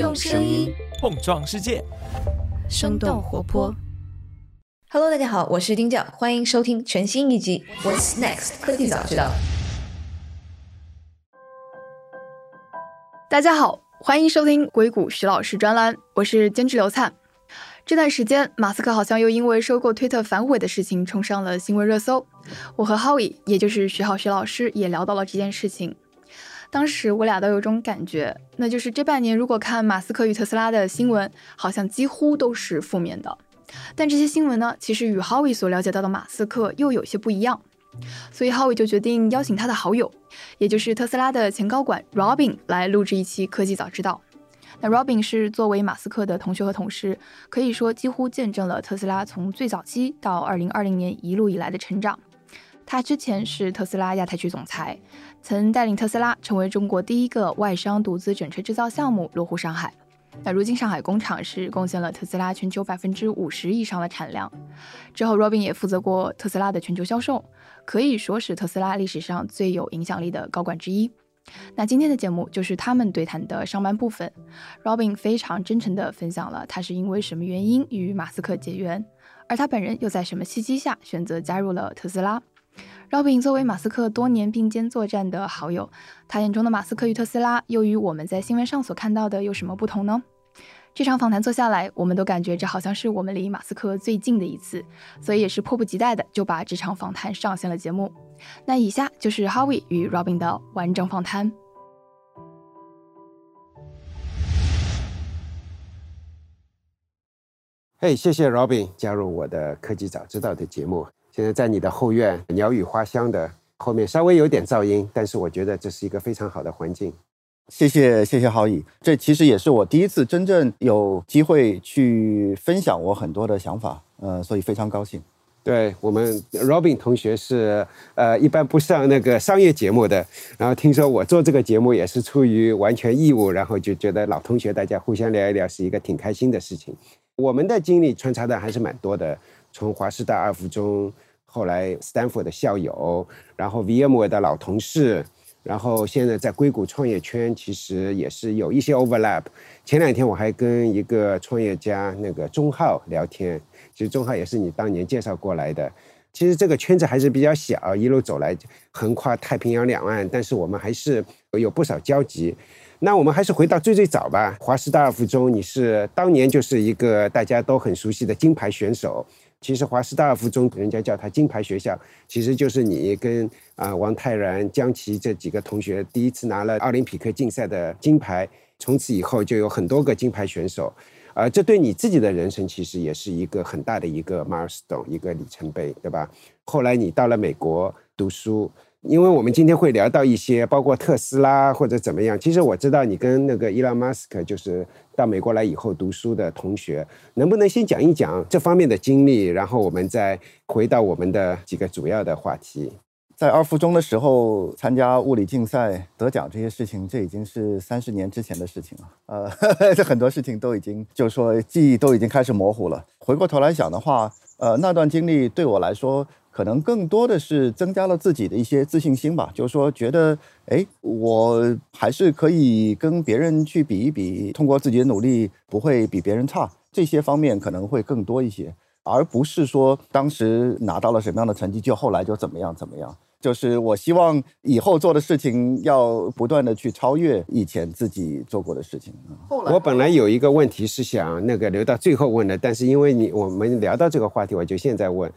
用声音碰撞世界，生动活泼。Hello，大家好，我是丁教，欢迎收听全新一集《What's Next 科技早知道》。大家好，欢迎收听硅谷徐老师专栏，我是监制刘灿。这段时间，马斯克好像又因为收购推特反悔的事情冲上了新闻热搜。我和 Howie，也就是徐浩徐老师，也聊到了这件事情。当时我俩都有种感觉，那就是这半年如果看马斯克与特斯拉的新闻，好像几乎都是负面的。但这些新闻呢，其实与 Howie 所了解到的马斯克又有些不一样。所以 Howie 就决定邀请他的好友，也就是特斯拉的前高管 Robin 来录制一期科技早知道。那 Robin 是作为马斯克的同学和同事，可以说几乎见证了特斯拉从最早期到2020年一路以来的成长。他之前是特斯拉亚太区总裁，曾带领特斯拉成为中国第一个外商独资整车制造项目落户上海。那如今上海工厂是贡献了特斯拉全球百分之五十以上的产量。之后，Robin 也负责过特斯拉的全球销售，可以说是特斯拉历史上最有影响力的高管之一。那今天的节目就是他们对谈的上半部分。Robin 非常真诚地分享了他是因为什么原因与马斯克结缘，而他本人又在什么契机下选择加入了特斯拉。Robin 作为马斯克多年并肩作战的好友，他眼中的马斯克与特斯拉又与我们在新闻上所看到的有什么不同呢？这场访谈做下来，我们都感觉这好像是我们离马斯克最近的一次，所以也是迫不及待的就把这场访谈上线了节目。那以下就是 Howie 与 Robin 的完整访谈。嘿，谢谢 Robin 加入我的科技早知道的节目。现在在你的后院，鸟语花香的，后面稍微有点噪音，但是我觉得这是一个非常好的环境。谢谢谢谢郝宇，这其实也是我第一次真正有机会去分享我很多的想法，呃，所以非常高兴。对我们 Robin 同学是呃一般不上那个商业节目的，然后听说我做这个节目也是出于完全义务，然后就觉得老同学大家互相聊一聊是一个挺开心的事情。我们的经历穿插的还是蛮多的，从华师大二附中，后来斯坦福的校友，然后 VMware 的老同事。然后现在在硅谷创业圈，其实也是有一些 overlap。前两天我还跟一个创业家那个钟浩聊天，其实钟浩也是你当年介绍过来的。其实这个圈子还是比较小，一路走来横跨太平洋两岸，但是我们还是有不少交集。那我们还是回到最最早吧，华师大附中，你是当年就是一个大家都很熟悉的金牌选手。其实华师大附中，人家叫它金牌学校，其实就是你跟啊王泰然、江奇这几个同学第一次拿了奥林匹克竞赛的金牌，从此以后就有很多个金牌选手，啊，这对你自己的人生其实也是一个很大的一个 milestone，一个里程碑，对吧？后来你到了美国读书。因为我们今天会聊到一些，包括特斯拉或者怎么样。其实我知道你跟那个伊朗马斯克就是到美国来以后读书的同学，能不能先讲一讲这方面的经历，然后我们再回到我们的几个主要的话题。在二附中的时候参加物理竞赛得奖这些事情，这已经是三十年之前的事情了。呃，这很多事情都已经，就是说记忆都已经开始模糊了。回过头来想的话，呃，那段经历对我来说。可能更多的是增加了自己的一些自信心吧，就是说觉得，哎，我还是可以跟别人去比一比，通过自己的努力不会比别人差，这些方面可能会更多一些，而不是说当时拿到了什么样的成绩，就后来就怎么样怎么样。就是我希望以后做的事情要不断的去超越以前自己做过的事情。我本来有一个问题是想那个留到最后问的，但是因为你我们聊到这个话题，我就现在问。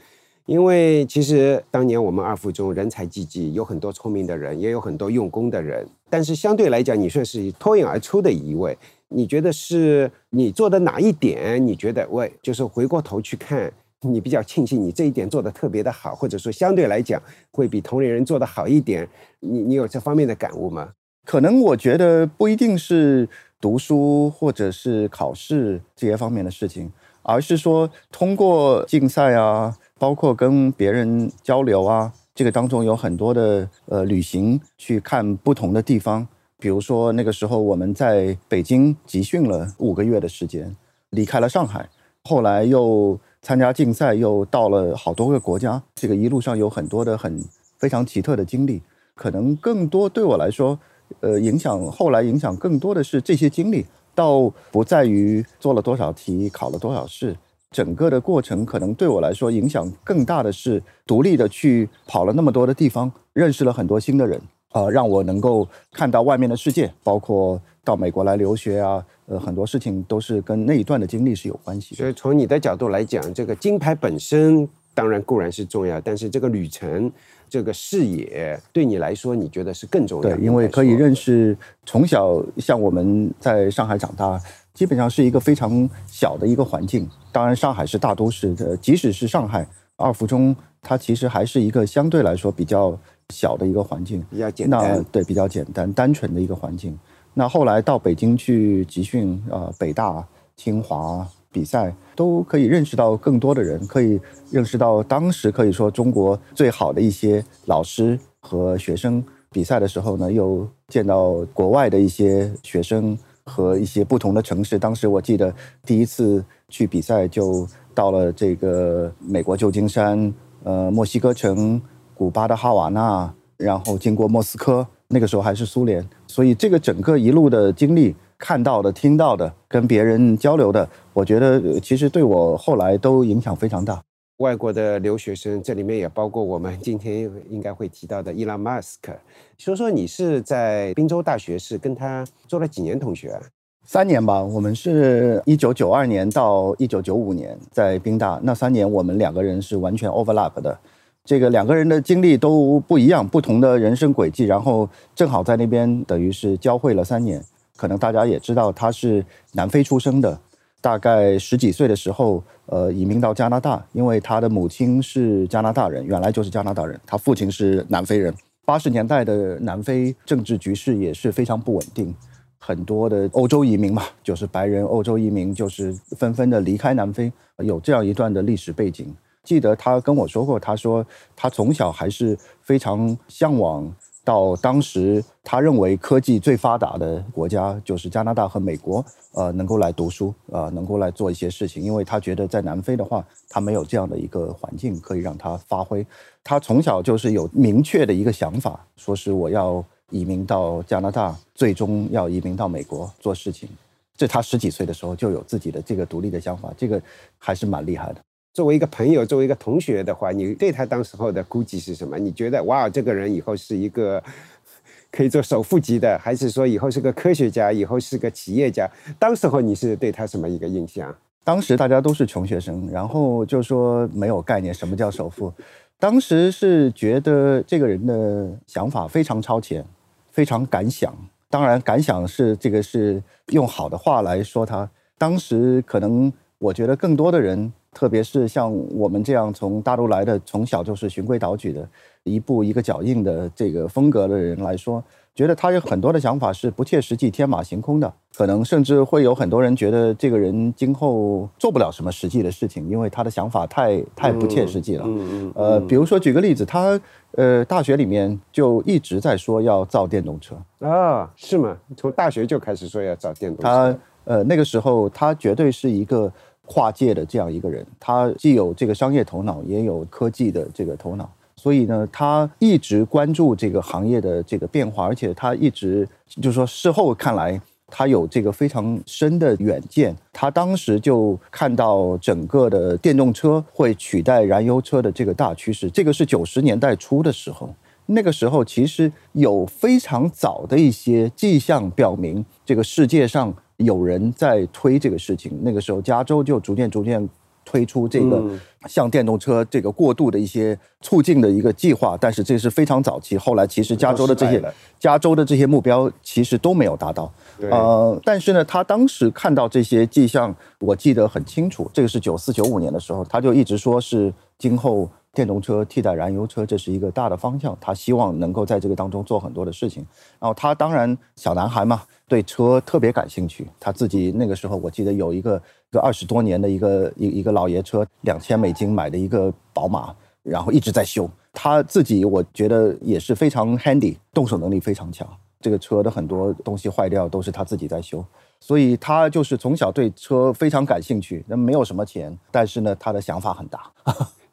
因为其实当年我们二附中人才济济，有很多聪明的人，也有很多用功的人。但是相对来讲，你算是脱颖而出的一位。你觉得是你做的哪一点？你觉得喂，就是回过头去看，你比较庆幸你这一点做的特别的好，或者说相对来讲会比同龄人做的好一点。你你有这方面的感悟吗？可能我觉得不一定是读书或者是考试这些方面的事情，而是说通过竞赛啊。包括跟别人交流啊，这个当中有很多的呃旅行，去看不同的地方。比如说那个时候我们在北京集训了五个月的时间，离开了上海，后来又参加竞赛，又到了好多个国家。这个一路上有很多的很非常奇特的经历，可能更多对我来说，呃，影响后来影响更多的是这些经历，倒不在于做了多少题、考了多少试，整个的过程可能对我来说影响更大的是独立的去跑了那么多的地方，认识了很多新的人，呃，让我能够看到外面的世界，包括到美国来留学啊，呃，很多事情都是跟那一段的经历是有关系的。所以从你的角度来讲，这个金牌本身当然固然是重要，但是这个旅程、这个视野对你来说，你觉得是更重要的？对，因为可以认识。从小像我们在上海长大，基本上是一个非常小的一个环境。当然，上海是大都市的，即使是上海二附中，它其实还是一个相对来说比较小的一个环境，比较简那单。对比较简单、单纯的一个环境。那后来到北京去集训，呃，北大、清华比赛，都可以认识到更多的人，可以认识到当时可以说中国最好的一些老师和学生。比赛的时候呢，又见到国外的一些学生和一些不同的城市。当时我记得第一次去比赛，就到了这个美国旧金山、呃墨西哥城、古巴的哈瓦那，然后经过莫斯科，那个时候还是苏联。所以这个整个一路的经历，看到的、听到的、跟别人交流的，我觉得呃其实对我后来都影响非常大。外国的留学生，这里面也包括我们今天应该会提到的伊朗马斯克。说说你是在宾州大学是跟他做了几年同学啊？三年吧，我们是一九九二年到一九九五年在宾大，那三年我们两个人是完全 overlap 的。这个两个人的经历都不一样，不同的人生轨迹，然后正好在那边等于是交汇了三年。可能大家也知道，他是南非出生的，大概十几岁的时候，呃，移民到加拿大，因为他的母亲是加拿大人，原来就是加拿大人，他父亲是南非人。八十年代的南非政治局势也是非常不稳定，很多的欧洲移民嘛，就是白人欧洲移民，就是纷纷的离开南非，有这样一段的历史背景。记得他跟我说过，他说他从小还是非常向往到当时他认为科技最发达的国家，就是加拿大和美国，呃，能够来读书，呃，能够来做一些事情，因为他觉得在南非的话，他没有这样的一个环境可以让他发挥。他从小就是有明确的一个想法，说是我要移民到加拿大，最终要移民到美国做事情。这他十几岁的时候就有自己的这个独立的想法，这个还是蛮厉害的。作为一个朋友，作为一个同学的话，你对他当时候的估计是什么？你觉得哇，这个人以后是一个 可以做首富级的，还是说以后是个科学家，以后是个企业家？当时候你是对他什么一个印象？当时大家都是穷学生，然后就说没有概念什么叫首富。当时是觉得这个人的想法非常超前，非常敢想。当然，敢想是这个是用好的话来说他。当时可能我觉得更多的人，特别是像我们这样从大陆来的，从小就是循规蹈矩的，一步一个脚印的这个风格的人来说，觉得他有很多的想法是不切实际、天马行空的。可能甚至会有很多人觉得这个人今后做不了什么实际的事情，因为他的想法太太不切实际了。嗯嗯。呃，比如说举个例子，他呃大学里面就一直在说要造电动车。啊，是吗？从大学就开始说要造电动车。他呃那个时候他绝对是一个跨界的这样一个人，他既有这个商业头脑，也有科技的这个头脑。所以呢，他一直关注这个行业的这个变化，而且他一直就是说事后看来。他有这个非常深的远见，他当时就看到整个的电动车会取代燃油车的这个大趋势。这个是九十年代初的时候，那个时候其实有非常早的一些迹象表明，这个世界上有人在推这个事情。那个时候，加州就逐渐逐渐推出这个向电动车这个过渡的一些促进的一个计划，但是这是非常早期。后来，其实加州的这些加州的这些目标其实都没有达到。呃，但是呢，他当时看到这些迹象，我记得很清楚。这个是九四九五年的时候，他就一直说是今后电动车替代燃油车，这是一个大的方向。他希望能够在这个当中做很多的事情。然后他当然小男孩嘛，对车特别感兴趣。他自己那个时候，我记得有一个一个二十多年的一个一一个老爷车，两千美金买的一个宝马，然后一直在修。他自己我觉得也是非常 handy，动手能力非常强。这个车的很多东西坏掉都是他自己在修，所以他就是从小对车非常感兴趣。那没有什么钱，但是呢，他的想法很大。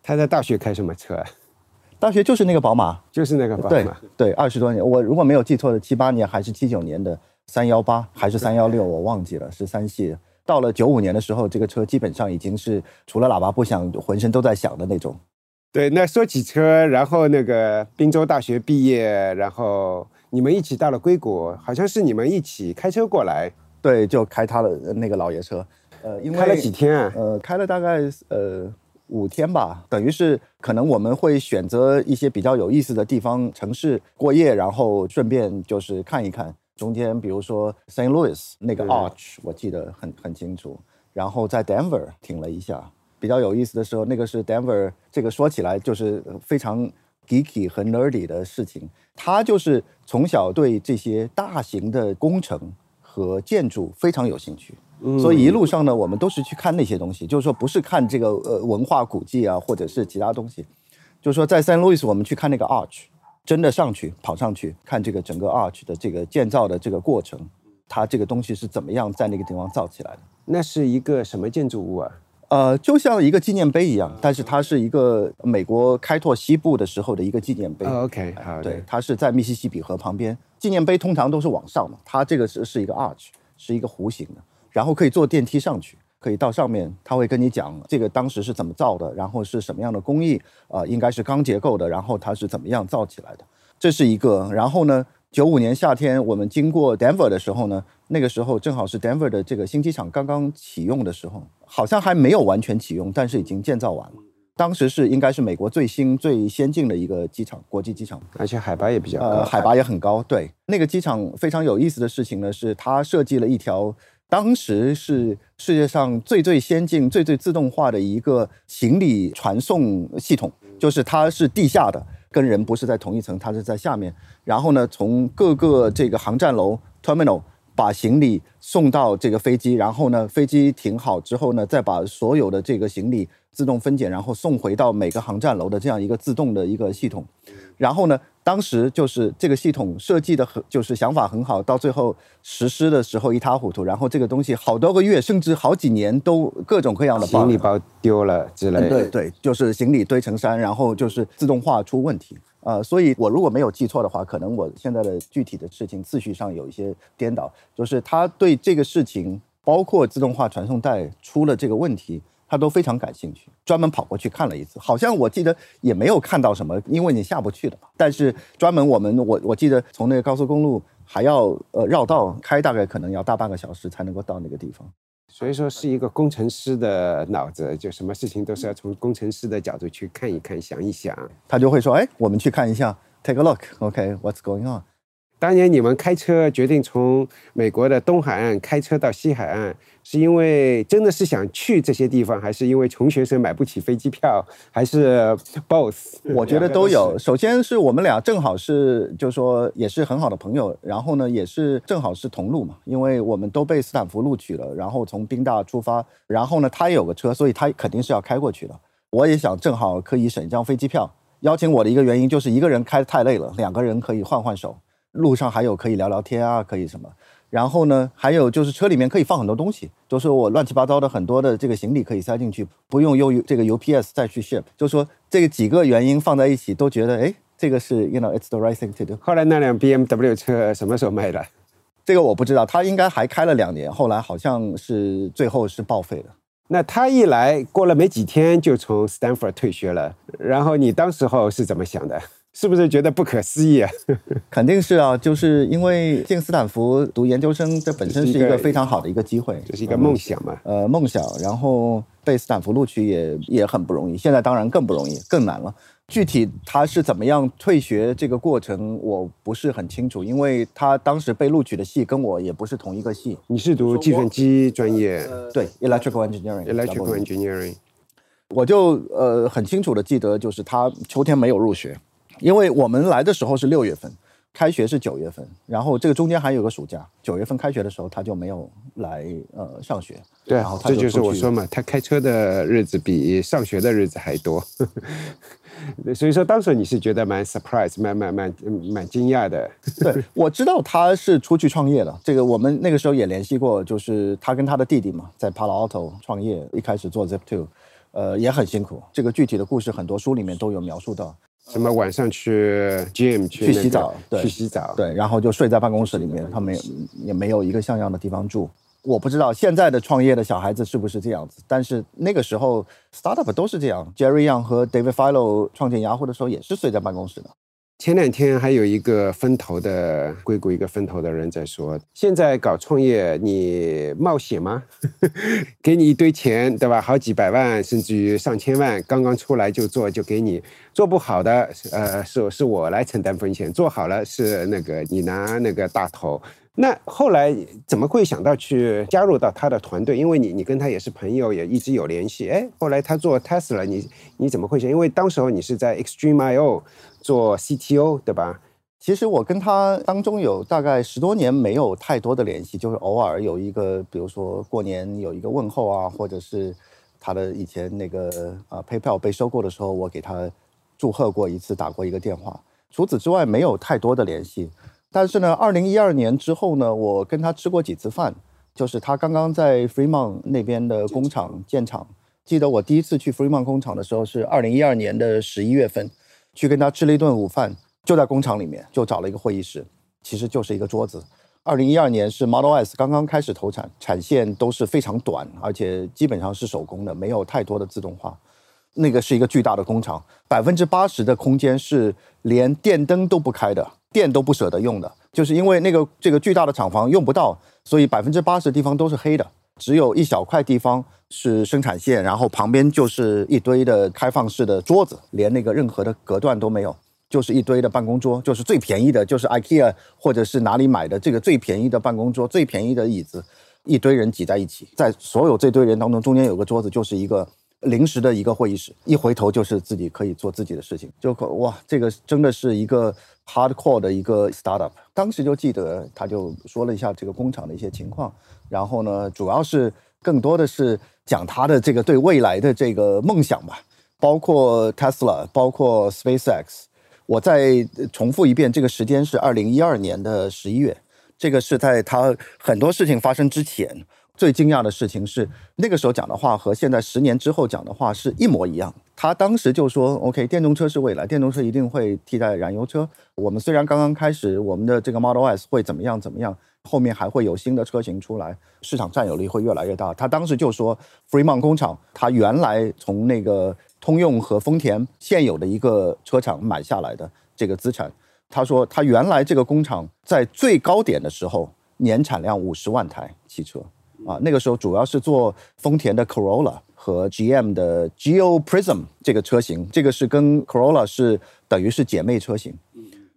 他在大学开什么车啊？大学就是那个宝马，就是那个宝马。对对，二十多年，我如果没有记错的，七八年还是七九年的三幺八还是三幺六，我忘记了，是三系。到了九五年的时候，这个车基本上已经是除了喇叭不响，浑身都在响的那种。对，那说起车，然后那个滨州大学毕业，然后你们一起到了硅谷，好像是你们一起开车过来。对，就开他的那个老爷车。呃，因为开了几天啊？呃，开了大概呃五天吧，等于是可能我们会选择一些比较有意思的地方城市过夜，然后顺便就是看一看。中间比如说 Saint Louis 那个 Arch，我记得很很清楚。然后在 Denver 停了一下，比较有意思的时候，那个是 Denver，这个说起来就是非常 geeky 和 nerdy 的事情。他就是从小对这些大型的工程和建筑非常有兴趣，所以一路上呢，我们都是去看那些东西，就是说不是看这个呃文化古迹啊，或者是其他东西，就是说在 Saint Louis 我们去看那个 Arch。真的上去跑上去看这个整个 arch 的这个建造的这个过程，它这个东西是怎么样在那个地方造起来的？那是一个什么建筑物啊？呃，就像一个纪念碑一样，但是它是一个美国开拓西部的时候的一个纪念碑。OK，好，对，它是在密西西比河旁边。纪念碑通常都是往上嘛，它这个是是一个 arch，是一个弧形的，然后可以坐电梯上去。可以到上面，他会跟你讲这个当时是怎么造的，然后是什么样的工艺，呃，应该是钢结构的，然后它是怎么样造起来的，这是一个。然后呢，九五年夏天我们经过 Denver 的时候呢，那个时候正好是 Denver 的这个新机场刚刚启用的时候，好像还没有完全启用，但是已经建造完了。当时是应该是美国最新最先进的一个机场，国际机场，而且海拔也比较高，海拔也很高。对，那个机场非常有意思的事情呢，是它设计了一条。当时是世界上最最先进、最最自动化的一个行李传送系统，就是它是地下的，跟人不是在同一层，它是在下面。然后呢，从各个这个航站楼 （terminal） 把行李送到这个飞机，然后呢，飞机停好之后呢，再把所有的这个行李自动分拣，然后送回到每个航站楼的这样一个自动的一个系统。然后呢？当时就是这个系统设计的很，就是想法很好，到最后实施的时候一塌糊涂。然后这个东西好多个月，甚至好几年都各种各样的行李包丢了之类。对对，就是行李堆成山，然后就是自动化出问题。呃，所以我如果没有记错的话，可能我现在的具体的事情次序上有一些颠倒，就是他对这个事情，包括自动化传送带出了这个问题。他都非常感兴趣，专门跑过去看了一次，好像我记得也没有看到什么，因为你下不去的嘛。但是专门我们我我记得从那个高速公路还要呃绕道开，大概可能要大半个小时才能够到那个地方。所以说是一个工程师的脑子，就什么事情都是要从工程师的角度去看一看、想一想。他就会说：“哎，我们去看一下，take a look，OK，what's going on？” 当年你们开车决定从美国的东海岸开车到西海岸。是因为真的是想去这些地方，还是因为穷学生买不起飞机票，还是 both？我觉得都有。首先是我们俩正好是，就是说也是很好的朋友，然后呢也是正好是同路嘛，因为我们都被斯坦福录取了，然后从宾大出发，然后呢他也有个车，所以他肯定是要开过去的。我也想正好可以省一张飞机票。邀请我的一个原因就是一个人开太累了，两个人可以换换手，路上还有可以聊聊天啊，可以什么。然后呢，还有就是车里面可以放很多东西，就是我乱七八糟的很多的这个行李可以塞进去，不用用这个 UPS 再去 ship。就说这个几个原因放在一起，都觉得哎，这个是 you know it's the right thing to do。后来那辆 BMW 车什么时候卖的？这个我不知道，他应该还开了两年，后来好像是最后是报废了。那他一来过了没几天就从 Stanford 退学了，然后你当时候是怎么想的？是不是觉得不可思议啊？肯定是啊，就是因为进斯坦福读研究生，这本身是一个非常好的一个机会，这是一个梦想嘛。呃，梦想，然后被斯坦福录取也也很不容易，现在当然更不容易，更难了。具体他是怎么样退学这个过程，我不是很清楚，因为他当时被录取的系跟我也不是同一个系。你是读计算机专业？对，electrical engineering。electrical engineering。我就呃很清楚的记得，就是他秋天没有入学。因为我们来的时候是六月份，开学是九月份，然后这个中间还有个暑假。九月份开学的时候，他就没有来呃上学。对，这就是我说嘛，他开车的日子比上学的日子还多。所以说，当时你是觉得蛮 surprise，蛮蛮蛮蛮惊讶的。对，我知道他是出去创业了。这个我们那个时候也联系过，就是他跟他的弟弟嘛，在 Palo Alto 创业，一开始做 Zip Two，呃，也很辛苦。这个具体的故事很多书里面都有描述到。什么晚上去 gym 去、去洗澡，对，去洗澡，对，然后就睡在办公室里面，他们也也没有一个像样的地方住。我不知道现在的创业的小孩子是不是这样子，但是那个时候 startup 都是这样。Jerry Yang 和 David Filo 创建雅虎的时候也是睡在办公室的。前两天还有一个分头的硅谷一个分头的人在说，现在搞创业你冒险吗？给你一堆钱，对吧？好几百万甚至于上千万，刚刚出来就做就给你，做不好的，呃，是是我来承担风险，做好了是那个你拿那个大头。那后来怎么会想到去加入到他的团队？因为你你跟他也是朋友，也一直有联系。哎，后来他做 Tesla，你你怎么会想？因为当时候你是在 Extreme.io 做 CTO，对吧？其实我跟他当中有大概十多年没有太多的联系，就是偶尔有一个，比如说过年有一个问候啊，或者是他的以前那个啊 PayPal 被收购的时候，我给他祝贺过一次，打过一个电话。除此之外，没有太多的联系。但是呢，二零一二年之后呢，我跟他吃过几次饭，就是他刚刚在 Fremont 那边的工厂建厂。记得我第一次去 Fremont 工厂的时候是二零一二年的十一月份，去跟他吃了一顿午饭，就在工厂里面，就找了一个会议室，其实就是一个桌子。二零一二年是 Model S 刚刚开始投产，产线都是非常短，而且基本上是手工的，没有太多的自动化。那个是一个巨大的工厂，百分之八十的空间是连电灯都不开的。电都不舍得用的，就是因为那个这个巨大的厂房用不到，所以百分之八十的地方都是黑的，只有一小块地方是生产线，然后旁边就是一堆的开放式的桌子，连那个任何的隔断都没有，就是一堆的办公桌，就是最便宜的，就是 IKEA 或者是哪里买的这个最便宜的办公桌，最便宜的椅子，一堆人挤在一起，在所有这堆人当中，中间有个桌子，就是一个临时的一个会议室，一回头就是自己可以做自己的事情，就哇，这个真的是一个。Hardcore 的一个 startup，当时就记得他就说了一下这个工厂的一些情况，然后呢，主要是更多的是讲他的这个对未来的这个梦想吧，包括 Tesla，包括 SpaceX。我再重复一遍，这个时间是二零一二年的十一月，这个是在他很多事情发生之前。最惊讶的事情是，那个时候讲的话和现在十年之后讲的话是一模一样。他当时就说：“OK，电动车是未来，电动车一定会替代燃油车。我们虽然刚刚开始，我们的这个 Model S 会怎么样怎么样，后面还会有新的车型出来，市场占有率会越来越大。”他当时就说：“Fremont 工厂，他原来从那个通用和丰田现有的一个车厂买下来的这个资产。他说他原来这个工厂在最高点的时候，年产量五十万台汽车。”啊，那个时候主要是做丰田的 Corolla 和 GM 的 Geo Prism 这个车型，这个是跟 Corolla 是等于是姐妹车型。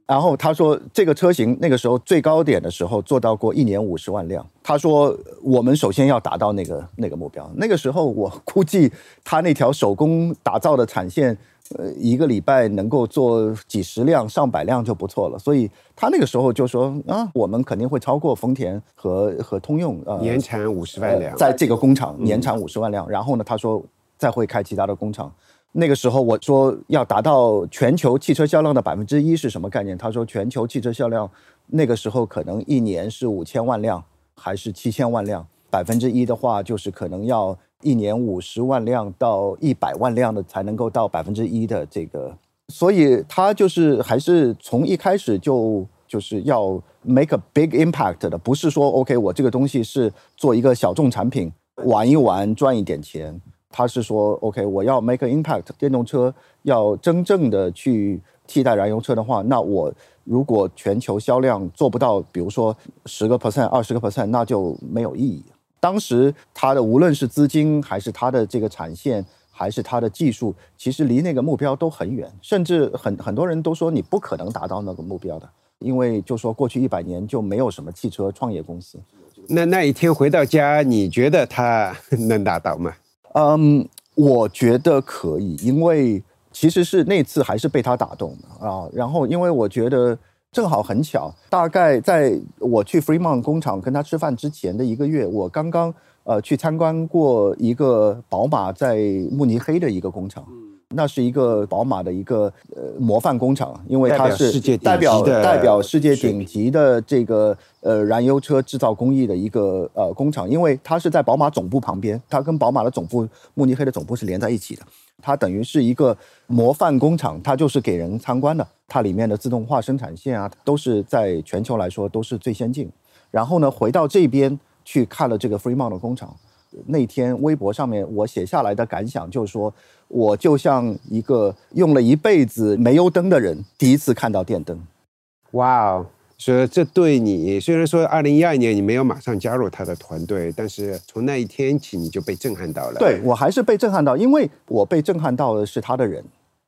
然后他说，这个车型那个时候最高点的时候做到过一年五十万辆。他说，我们首先要达到那个那个目标。那个时候我估计他那条手工打造的产线。呃，一个礼拜能够做几十辆、上百辆就不错了。所以他那个时候就说啊，我们肯定会超过丰田和和通用，呃，年产五十万辆，在这个工厂年产五十万辆。然后呢，他说再会开其他的工厂。那个时候我说要达到全球汽车销量的百分之一是什么概念？他说全球汽车销量那个时候可能一年是五千万辆还是七千万辆？百分之一的话就是可能要。一年五十万辆到一百万辆的才能够到百分之一的这个，所以他就是还是从一开始就就是要 make a big impact 的，不是说 OK 我这个东西是做一个小众产品玩一玩赚一点钱，他是说 OK 我要 make an impact，电动车要真正的去替代燃油车的话，那我如果全球销量做不到，比如说十个 percent 二十个 percent，那就没有意义。当时他的无论是资金，还是他的这个产线，还是他的技术，其实离那个目标都很远，甚至很很多人都说你不可能达到那个目标的，因为就说过去一百年就没有什么汽车创业公司。那那一天回到家，你觉得他能达到吗？嗯，我觉得可以，因为其实是那次还是被他打动的啊。然后因为我觉得。正好很巧，大概在我去 Free Man 工厂跟他吃饭之前的一个月，我刚刚呃去参观过一个宝马在慕尼黑的一个工厂。那是一个宝马的一个呃模范工厂，因为它是代表世界代表代表世界顶级的这个呃燃油车制造工艺的一个呃工厂，因为它是在宝马总部旁边，它跟宝马的总部慕尼黑的总部是连在一起的，它等于是一个模范工厂，它就是给人参观的，它里面的自动化生产线啊，都是在全球来说都是最先进。然后呢，回到这边去看了这个 Fremont 的工厂。那天微博上面我写下来的感想就是说，我就像一个用了一辈子煤油灯的人，第一次看到电灯。哇哦！所以这对你虽然说二零一二年你没有马上加入他的团队，但是从那一天起你就被震撼到了。对我还是被震撼到，因为我被震撼到的是他的人，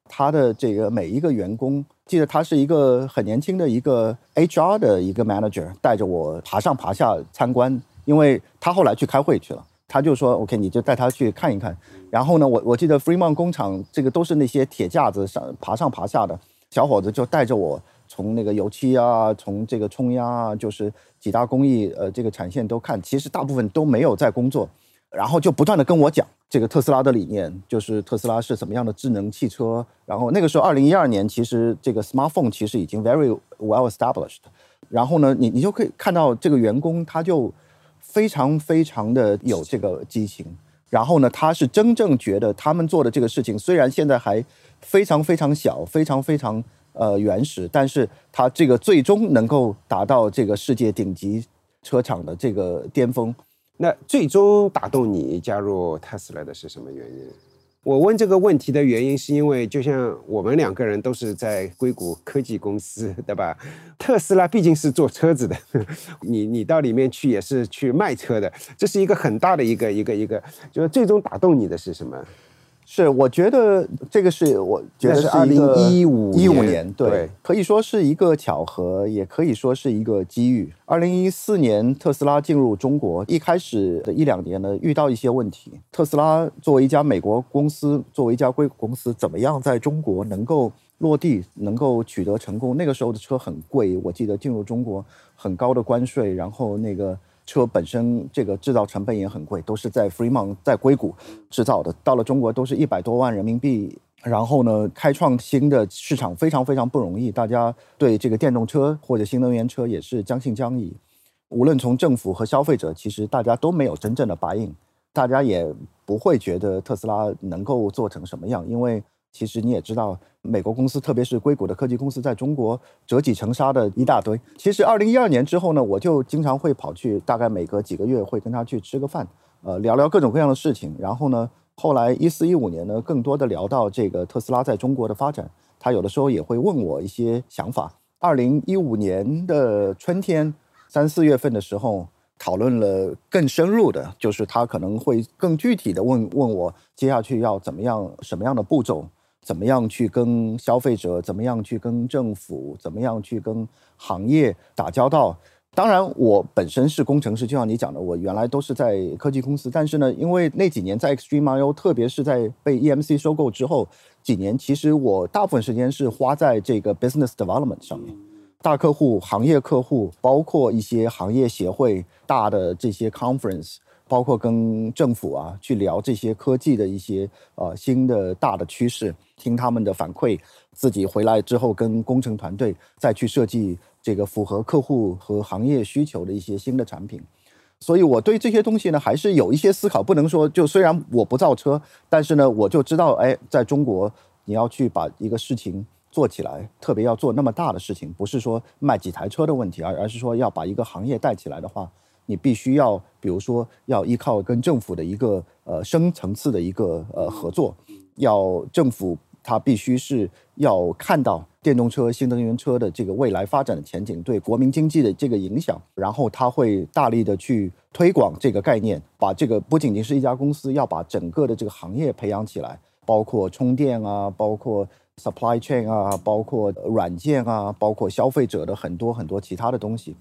他的这个每一个员工。记得他是一个很年轻的一个 HR 的一个 manager，带着我爬上爬下参观，因为他后来去开会去了，他就说 OK，你就带他去看一看。然后呢，我我记得 Fremont 工厂这个都是那些铁架子上爬上爬下的，小伙子就带着我从那个油漆啊，从这个冲压啊，就是几大工艺呃这个产线都看，其实大部分都没有在工作。然后就不断的跟我讲这个特斯拉的理念，就是特斯拉是什么样的智能汽车。然后那个时候，二零一二年，其实这个 smartphone 其实已经 very well established。然后呢，你你就可以看到这个员工他就非常非常的有这个激情。然后呢，他是真正觉得他们做的这个事情，虽然现在还非常非常小，非常非常呃原始，但是他这个最终能够达到这个世界顶级车厂的这个巅峰。那最终打动你加入特斯拉的是什么原因？我问这个问题的原因是因为，就像我们两个人都是在硅谷科技公司，对吧？特斯拉毕竟是做车子的，你你到里面去也是去卖车的，这是一个很大的一个一个一个，就是最终打动你的是什么？是，我觉得这个是我觉得是二零一五一五年对可以说是一个巧合，也可以说是一个机遇。二零一四年特斯拉进入中国，一开始的一两年呢，遇到一些问题。特斯拉作为一家美国公司，作为一家硅谷公司，怎么样在中国能够落地，能够取得成功？那个时候的车很贵，我记得进入中国很高的关税，然后那个。车本身这个制造成本也很贵，都是在 Fremont 在硅谷制造的，到了中国都是一百多万人民币。然后呢，开创新的市场非常非常不容易，大家对这个电动车或者新能源车也是将信将疑。无论从政府和消费者，其实大家都没有真正的答应，大家也不会觉得特斯拉能够做成什么样，因为其实你也知道，美国公司，特别是硅谷的科技公司，在中国折戟沉沙的一大堆。其实，二零一二年之后呢，我就经常会跑去，大概每隔几个月会跟他去吃个饭，呃，聊聊各种各样的事情。然后呢，后来一四一五年呢，更多的聊到这个特斯拉在中国的发展，他有的时候也会问我一些想法。二零一五年的春天三四月份的时候，讨论了更深入的，就是他可能会更具体的问问我接下去要怎么样，什么样的步骤。怎么样去跟消费者，怎么样去跟政府，怎么样去跟行业打交道？当然，我本身是工程师，就像你讲的，我原来都是在科技公司。但是呢，因为那几年在 Extreme IO，特别是在被 EMC 收购之后几年，其实我大部分时间是花在这个 business development 上面，大客户、行业客户，包括一些行业协会、大的这些 conference。包括跟政府啊去聊这些科技的一些呃新的大的趋势，听他们的反馈，自己回来之后跟工程团队再去设计这个符合客户和行业需求的一些新的产品。所以我对这些东西呢还是有一些思考，不能说就虽然我不造车，但是呢我就知道，哎，在中国你要去把一个事情做起来，特别要做那么大的事情，不是说卖几台车的问题，而而是说要把一个行业带起来的话。你必须要，比如说，要依靠跟政府的一个呃深层次的一个呃合作，要政府它必须是要看到电动车、新能源车的这个未来发展的前景对国民经济的这个影响，然后它会大力的去推广这个概念，把这个不仅仅是一家公司，要把整个的这个行业培养起来，包括充电啊，包括 supply chain 啊，包括软件啊，包括消费者的很多很多其他的东西。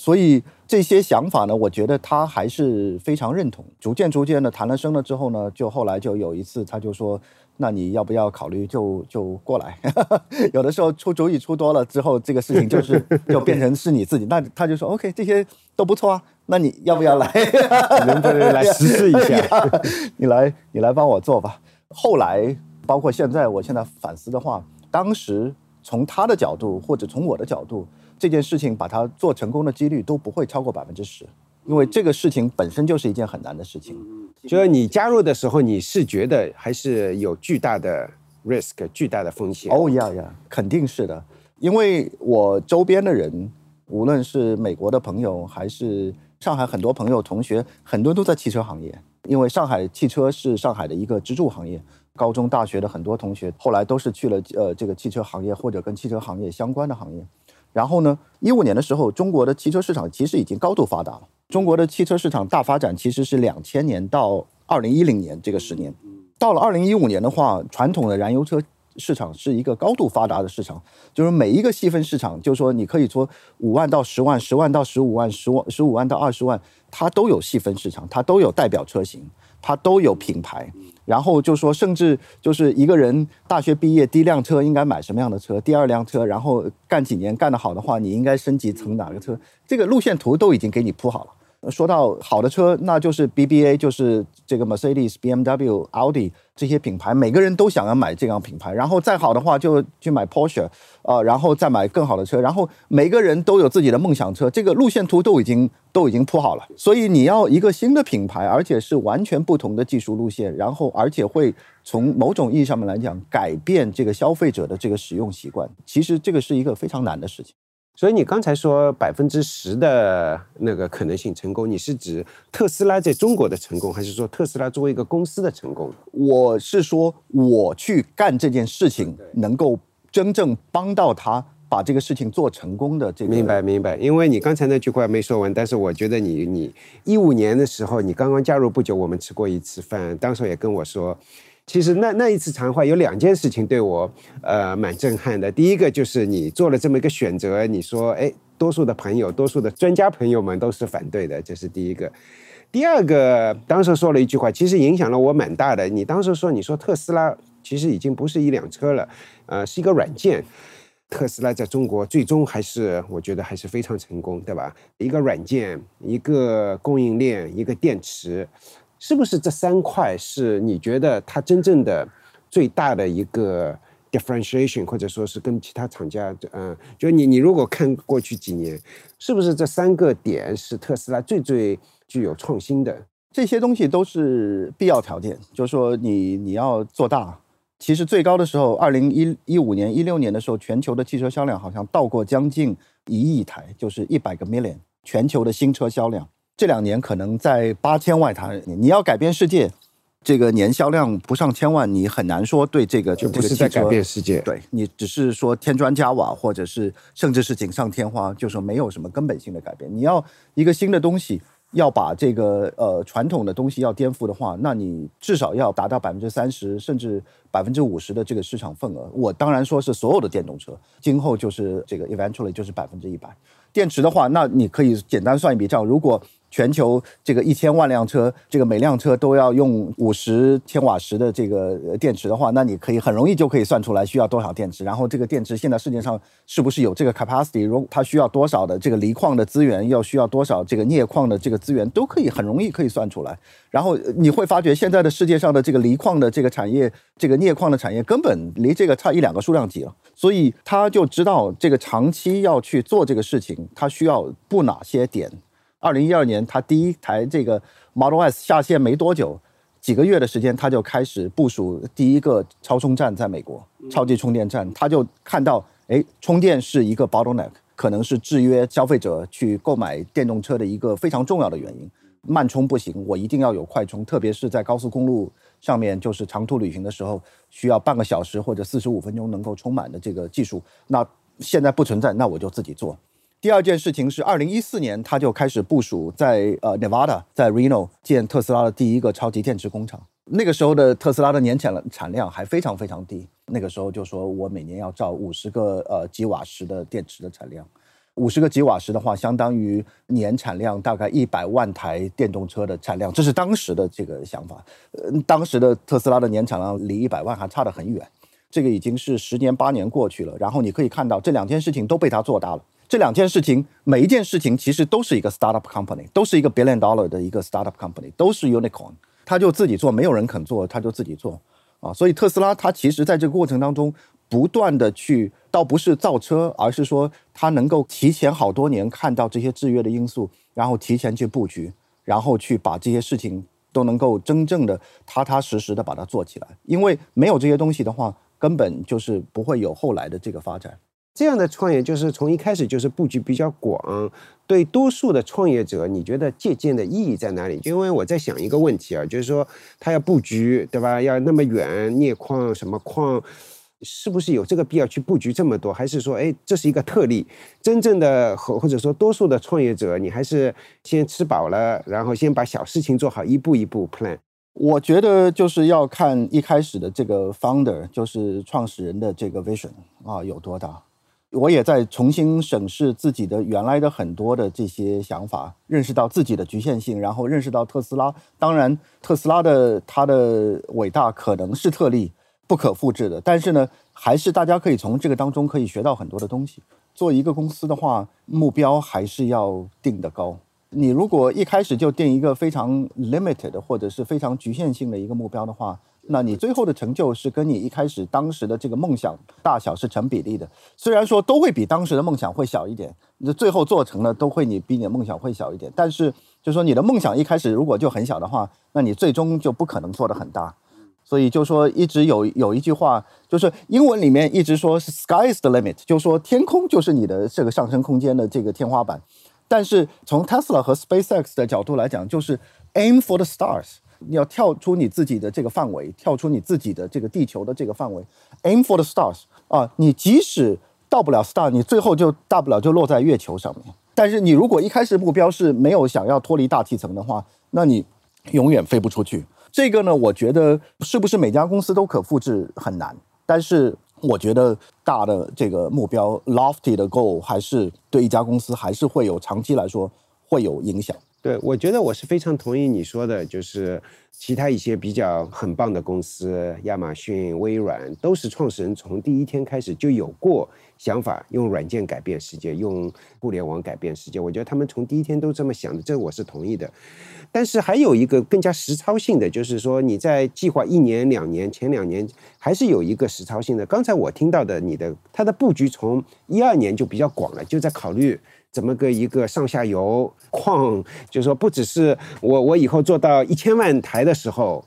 所以这些想法呢，我觉得他还是非常认同。逐渐逐渐的谈了生了之后呢，就后来就有一次，他就说：“那你要不要考虑就就过来？” 有的时候出主意出多了之后，这个事情就是 就变成是你自己。那他就说：“OK，这些都不错啊，那你要不要来？能不能来实施一下？你来，你来帮我做吧。”后来包括现在，我现在反思的话，当时从他的角度或者从我的角度，这件事情把它做成功的几率都不会超过百分之十，因为这个事情本身就是一件很难的事情。就是你加入的时候，你是觉得还是有巨大的 risk，巨大的风险？哦呀呀，肯定是的，因为我周边的人，无论是美国的朋友，还是上海很多朋友、同学，很多都在汽车行业，因为上海汽车是上海的一个支柱行业。高中、大学的很多同学后来都是去了呃这个汽车行业或者跟汽车行业相关的行业。然后呢，一五年的时候，中国的汽车市场其实已经高度发达了。中国的汽车市场大发展其实是两千年到二零一零年这个十年。到了二零一五年的话，传统的燃油车市场是一个高度发达的市场，就是每一个细分市场，就是说你可以说五万到十万、十万到十五万、十万十五万到二十万，它都有细分市场，它都有代表车型，它都有品牌。然后就说，甚至就是一个人大学毕业，第一辆车应该买什么样的车？第二辆车，然后干几年干得好的话，你应该升级成哪个车？这个路线图都已经给你铺好了。说到好的车，那就是 BBA，就是这个 Mercedes、BMW、奥迪这些品牌，每个人都想要买这样品牌。然后再好的话，就去买 Porsche，呃，然后再买更好的车。然后每个人都有自己的梦想车，这个路线图都已经都已经铺好了。所以你要一个新的品牌，而且是完全不同的技术路线，然后而且会从某种意义上面来讲改变这个消费者的这个使用习惯。其实这个是一个非常难的事情。所以你刚才说百分之十的那个可能性成功，你是指特斯拉在中国的成功，还是说特斯拉作为一个公司的成功？我是说，我去干这件事情，能够真正帮到他把这个事情做成功的这个。明白明白，因为你刚才那句话没说完，但是我觉得你你一五年的时候，你刚刚加入不久，我们吃过一次饭，当时也跟我说。其实那那一次谈话有两件事情对我呃蛮震撼的。第一个就是你做了这么一个选择，你说哎，多数的朋友、多数的专家朋友们都是反对的，这是第一个。第二个，当时说了一句话，其实影响了我蛮大的。你当时说，你说特斯拉其实已经不是一辆车了，呃，是一个软件。特斯拉在中国最终还是我觉得还是非常成功，对吧？一个软件，一个供应链，一个电池。是不是这三块是你觉得它真正的最大的一个 differentiation，或者说是跟其他厂家，嗯，就你你如果看过去几年，是不是这三个点是特斯拉最最具有创新的？这些东西都是必要条件，就是说你你要做大。其实最高的时候，二零一一五年、一六年的时候，全球的汽车销量好像到过将近一亿台，就是一百个 million，全球的新车销量。这两年可能在八千万台，你要改变世界，这个年销量不上千万，你很难说对这个就不是在改变世界。对你只是说添砖加瓦，或者是甚至是锦上添花，就说没有什么根本性的改变。你要一个新的东西，要把这个呃传统的东西要颠覆的话，那你至少要达到百分之三十甚至百分之五十的这个市场份额。我当然说是所有的电动车，今后就是这个 eventually 就是百分之一百。电池的话，那你可以简单算一笔账，如果全球这个一千万辆车，这个每辆车都要用五十千瓦时的这个电池的话，那你可以很容易就可以算出来需要多少电池。然后这个电池现在世界上是不是有这个 capacity？如它需要多少的这个锂矿的资源，要需要多少这个镍矿的这个资源，都可以很容易可以算出来。然后你会发觉现在的世界上的这个锂矿的这个产业，这个镍矿的产业根本离这个差一两个数量级了。所以他就知道这个长期要去做这个事情，他需要布哪些点。二零一二年，他第一台这个 Model S 下线没多久，几个月的时间，他就开始部署第一个超充站在美国，超级充电站。他就看到，哎，充电是一个 bottleneck，可能是制约消费者去购买电动车的一个非常重要的原因。慢充不行，我一定要有快充，特别是在高速公路上面，就是长途旅行的时候，需要半个小时或者四十五分钟能够充满的这个技术，那现在不存在，那我就自己做。第二件事情是，二零一四年他就开始部署在呃 Nevada，在 Reno 建特斯拉的第一个超级电池工厂。那个时候的特斯拉的年产产量还非常非常低，那个时候就说我每年要造五十个呃吉瓦时的电池的产量，五十个吉瓦时的话，相当于年产量大概一百万台电动车的产量，这是当时的这个想法。呃，当时的特斯拉的年产量离一百万还差得很远，这个已经是十年八年过去了，然后你可以看到这两件事情都被他做大了。这两件事情，每一件事情其实都是一个 startup company，都是一个 billion dollar 的一个 startup company，都是 unicorn。他就自己做，没有人肯做，他就自己做。啊。所以特斯拉它其实在这个过程当中不断的去，倒不是造车，而是说它能够提前好多年看到这些制约的因素，然后提前去布局，然后去把这些事情都能够真正的踏踏实实的把它做起来。因为没有这些东西的话，根本就是不会有后来的这个发展。这样的创业就是从一开始就是布局比较广，对多数的创业者，你觉得借鉴的意义在哪里？因为我在想一个问题啊，就是说他要布局，对吧？要那么远，镍矿什么矿，是不是有这个必要去布局这么多？还是说，哎，这是一个特例？真正的或或者说多数的创业者，你还是先吃饱了，然后先把小事情做好，一步一步 plan。我觉得就是要看一开始的这个 founder，就是创始人的这个 vision 啊有多大。我也在重新审视自己的原来的很多的这些想法，认识到自己的局限性，然后认识到特斯拉。当然，特斯拉的它的伟大可能是特例，不可复制的。但是呢，还是大家可以从这个当中可以学到很多的东西。做一个公司的话，目标还是要定的高。你如果一开始就定一个非常 limited 或者是非常局限性的一个目标的话，那你最后的成就是跟你一开始当时的这个梦想大小是成比例的。虽然说都会比当时的梦想会小一点，那最后做成了都会你比你的梦想会小一点。但是就说你的梦想一开始如果就很小的话，那你最终就不可能做得很大。所以就说一直有有一句话，就是英文里面一直说是 “sky is the limit”，就说天空就是你的这个上升空间的这个天花板。但是从 Tesla 和 SpaceX 的角度来讲，就是 aim for the stars。你要跳出你自己的这个范围，跳出你自己的这个地球的这个范围，aim for the stars 啊！你即使到不了 star，你最后就大不了就落在月球上面。但是你如果一开始目标是没有想要脱离大气层的话，那你永远飞不出去。这个呢，我觉得是不是每家公司都可复制很难。但是我觉得大的这个目标，lofty 的 goal，还是对一家公司还是会有长期来说会有影响。对，我觉得我是非常同意你说的，就是其他一些比较很棒的公司，亚马逊、微软，都是创始人从第一天开始就有过想法，用软件改变世界，用互联网改变世界。我觉得他们从第一天都这么想的，这我是同意的。但是还有一个更加实操性的，就是说你在计划一年、两年，前两年还是有一个实操性的。刚才我听到的，你的它的布局从一二年就比较广了，就在考虑。怎么个一个上下游矿，就是说不只是我，我以后做到一千万台的时候，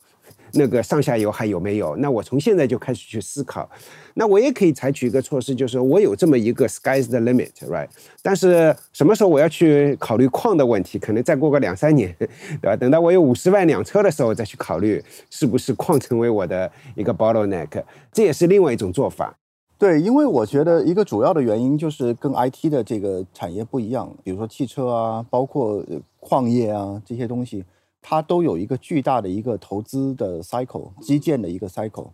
那个上下游还有没有？那我从现在就开始去思考。那我也可以采取一个措施，就是我有这么一个 sky's the limit，right？但是什么时候我要去考虑矿的问题？可能再过个两三年，对吧？等到我有五十万辆车的时候再去考虑，是不是矿成为我的一个 bottleneck？这也是另外一种做法。对，因为我觉得一个主要的原因就是跟 IT 的这个产业不一样，比如说汽车啊，包括矿业啊这些东西，它都有一个巨大的一个投资的 cycle，基建的一个 cycle。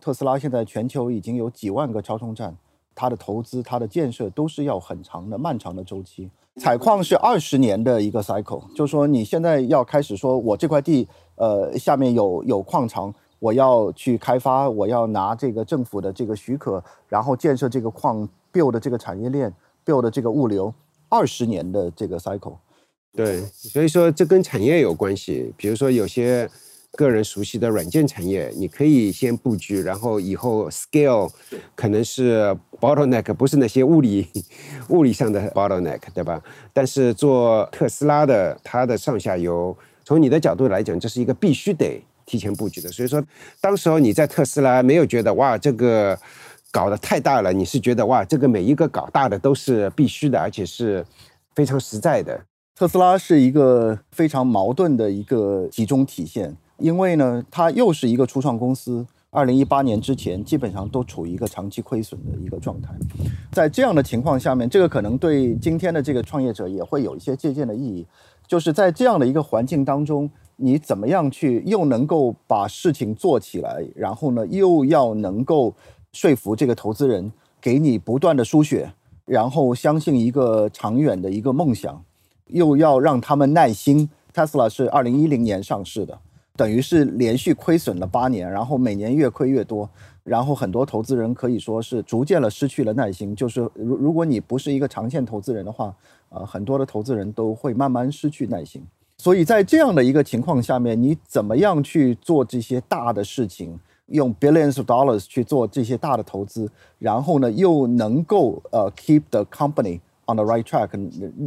特斯拉现在全球已经有几万个超充站，它的投资、它的建设都是要很长的、漫长的周期。采矿是二十年的一个 cycle，就是说你现在要开始说我这块地，呃，下面有有矿场。我要去开发，我要拿这个政府的这个许可，然后建设这个矿 build 这个产业链，build 这个物流，二十年的这个 cycle。对，所以说这跟产业有关系。比如说有些个人熟悉的软件产业，你可以先布局，然后以后 scale 可能是 bottleneck，不是那些物理 物理上的 bottleneck，对吧？但是做特斯拉的，它的上下游，从你的角度来讲，这是一个必须得。提前布局的，所以说，当时候你在特斯拉没有觉得哇，这个搞得太大了，你是觉得哇，这个每一个搞大的都是必须的，而且是非常实在的。特斯拉是一个非常矛盾的一个集中体现，因为呢，它又是一个初创公司，二零一八年之前基本上都处于一个长期亏损的一个状态，在这样的情况下面，这个可能对今天的这个创业者也会有一些借鉴的意义，就是在这样的一个环境当中。你怎么样去又能够把事情做起来，然后呢，又要能够说服这个投资人给你不断的输血，然后相信一个长远的一个梦想，又要让他们耐心。Tesla 是二零一零年上市的，等于是连续亏损了八年，然后每年越亏越多，然后很多投资人可以说是逐渐了失去了耐心。就是如如果你不是一个长线投资人的话，啊，很多的投资人都会慢慢失去耐心。所以在这样的一个情况下面，你怎么样去做这些大的事情，用 billions of dollars 去做这些大的投资，然后呢又能够呃 keep the company on the right track，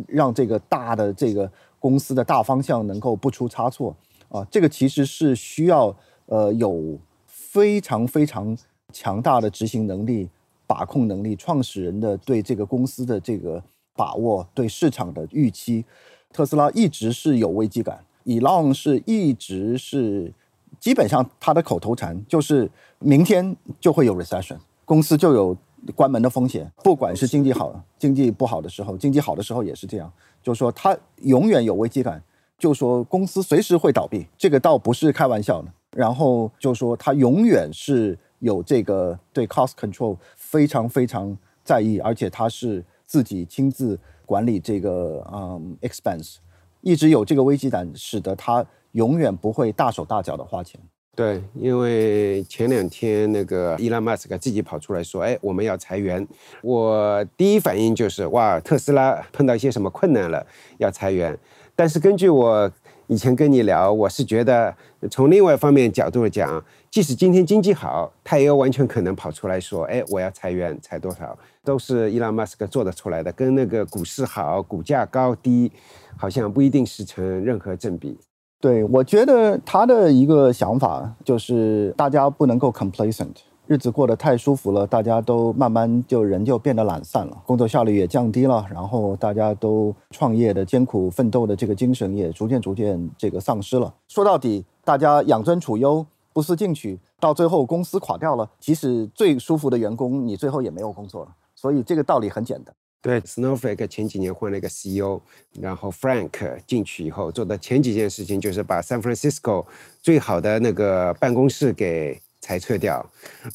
让这个大的这个公司的大方向能够不出差错啊，这个其实是需要呃有非常非常强大的执行能力、把控能力，创始人的对这个公司的这个把握，对市场的预期。特斯拉一直是有危机感，Elon 是一直是。基本上他的口头禅就是明天就会有 recession，公司就有关门的风险。不管是经济好、经济不好的时候，经济好的时候也是这样。就是说他永远有危机感，就说公司随时会倒闭，这个倒不是开玩笑的。然后就说他永远是有这个对 cost control 非常非常在意，而且他是自己亲自管理这个嗯 expense，一直有这个危机感，使得他。永远不会大手大脚的花钱。对，因为前两天那个伊拉马斯克自己跑出来说：“哎，我们要裁员。”我第一反应就是：“哇，特斯拉碰到一些什么困难了，要裁员。”但是根据我以前跟你聊，我是觉得从另外一方面角度讲，即使今天经济好，他也有完全可能跑出来说：“哎，我要裁员，裁多少？”都是伊朗马斯克做得出来的，跟那个股市好、股价高低，好像不一定是成任何正比。对，我觉得他的一个想法就是大家不能够 complacent，日子过得太舒服了，大家都慢慢就人就变得懒散了，工作效率也降低了，然后大家都创业的艰苦奋斗的这个精神也逐渐逐渐这个丧失了。说到底，大家养尊处优，不思进取，到最后公司垮掉了，即使最舒服的员工，你最后也没有工作了。所以这个道理很简单。对，Snowflake 前几年换了一个 CEO，然后 Frank 进去以后做的前几件事情就是把 San Francisco 最好的那个办公室给裁撤掉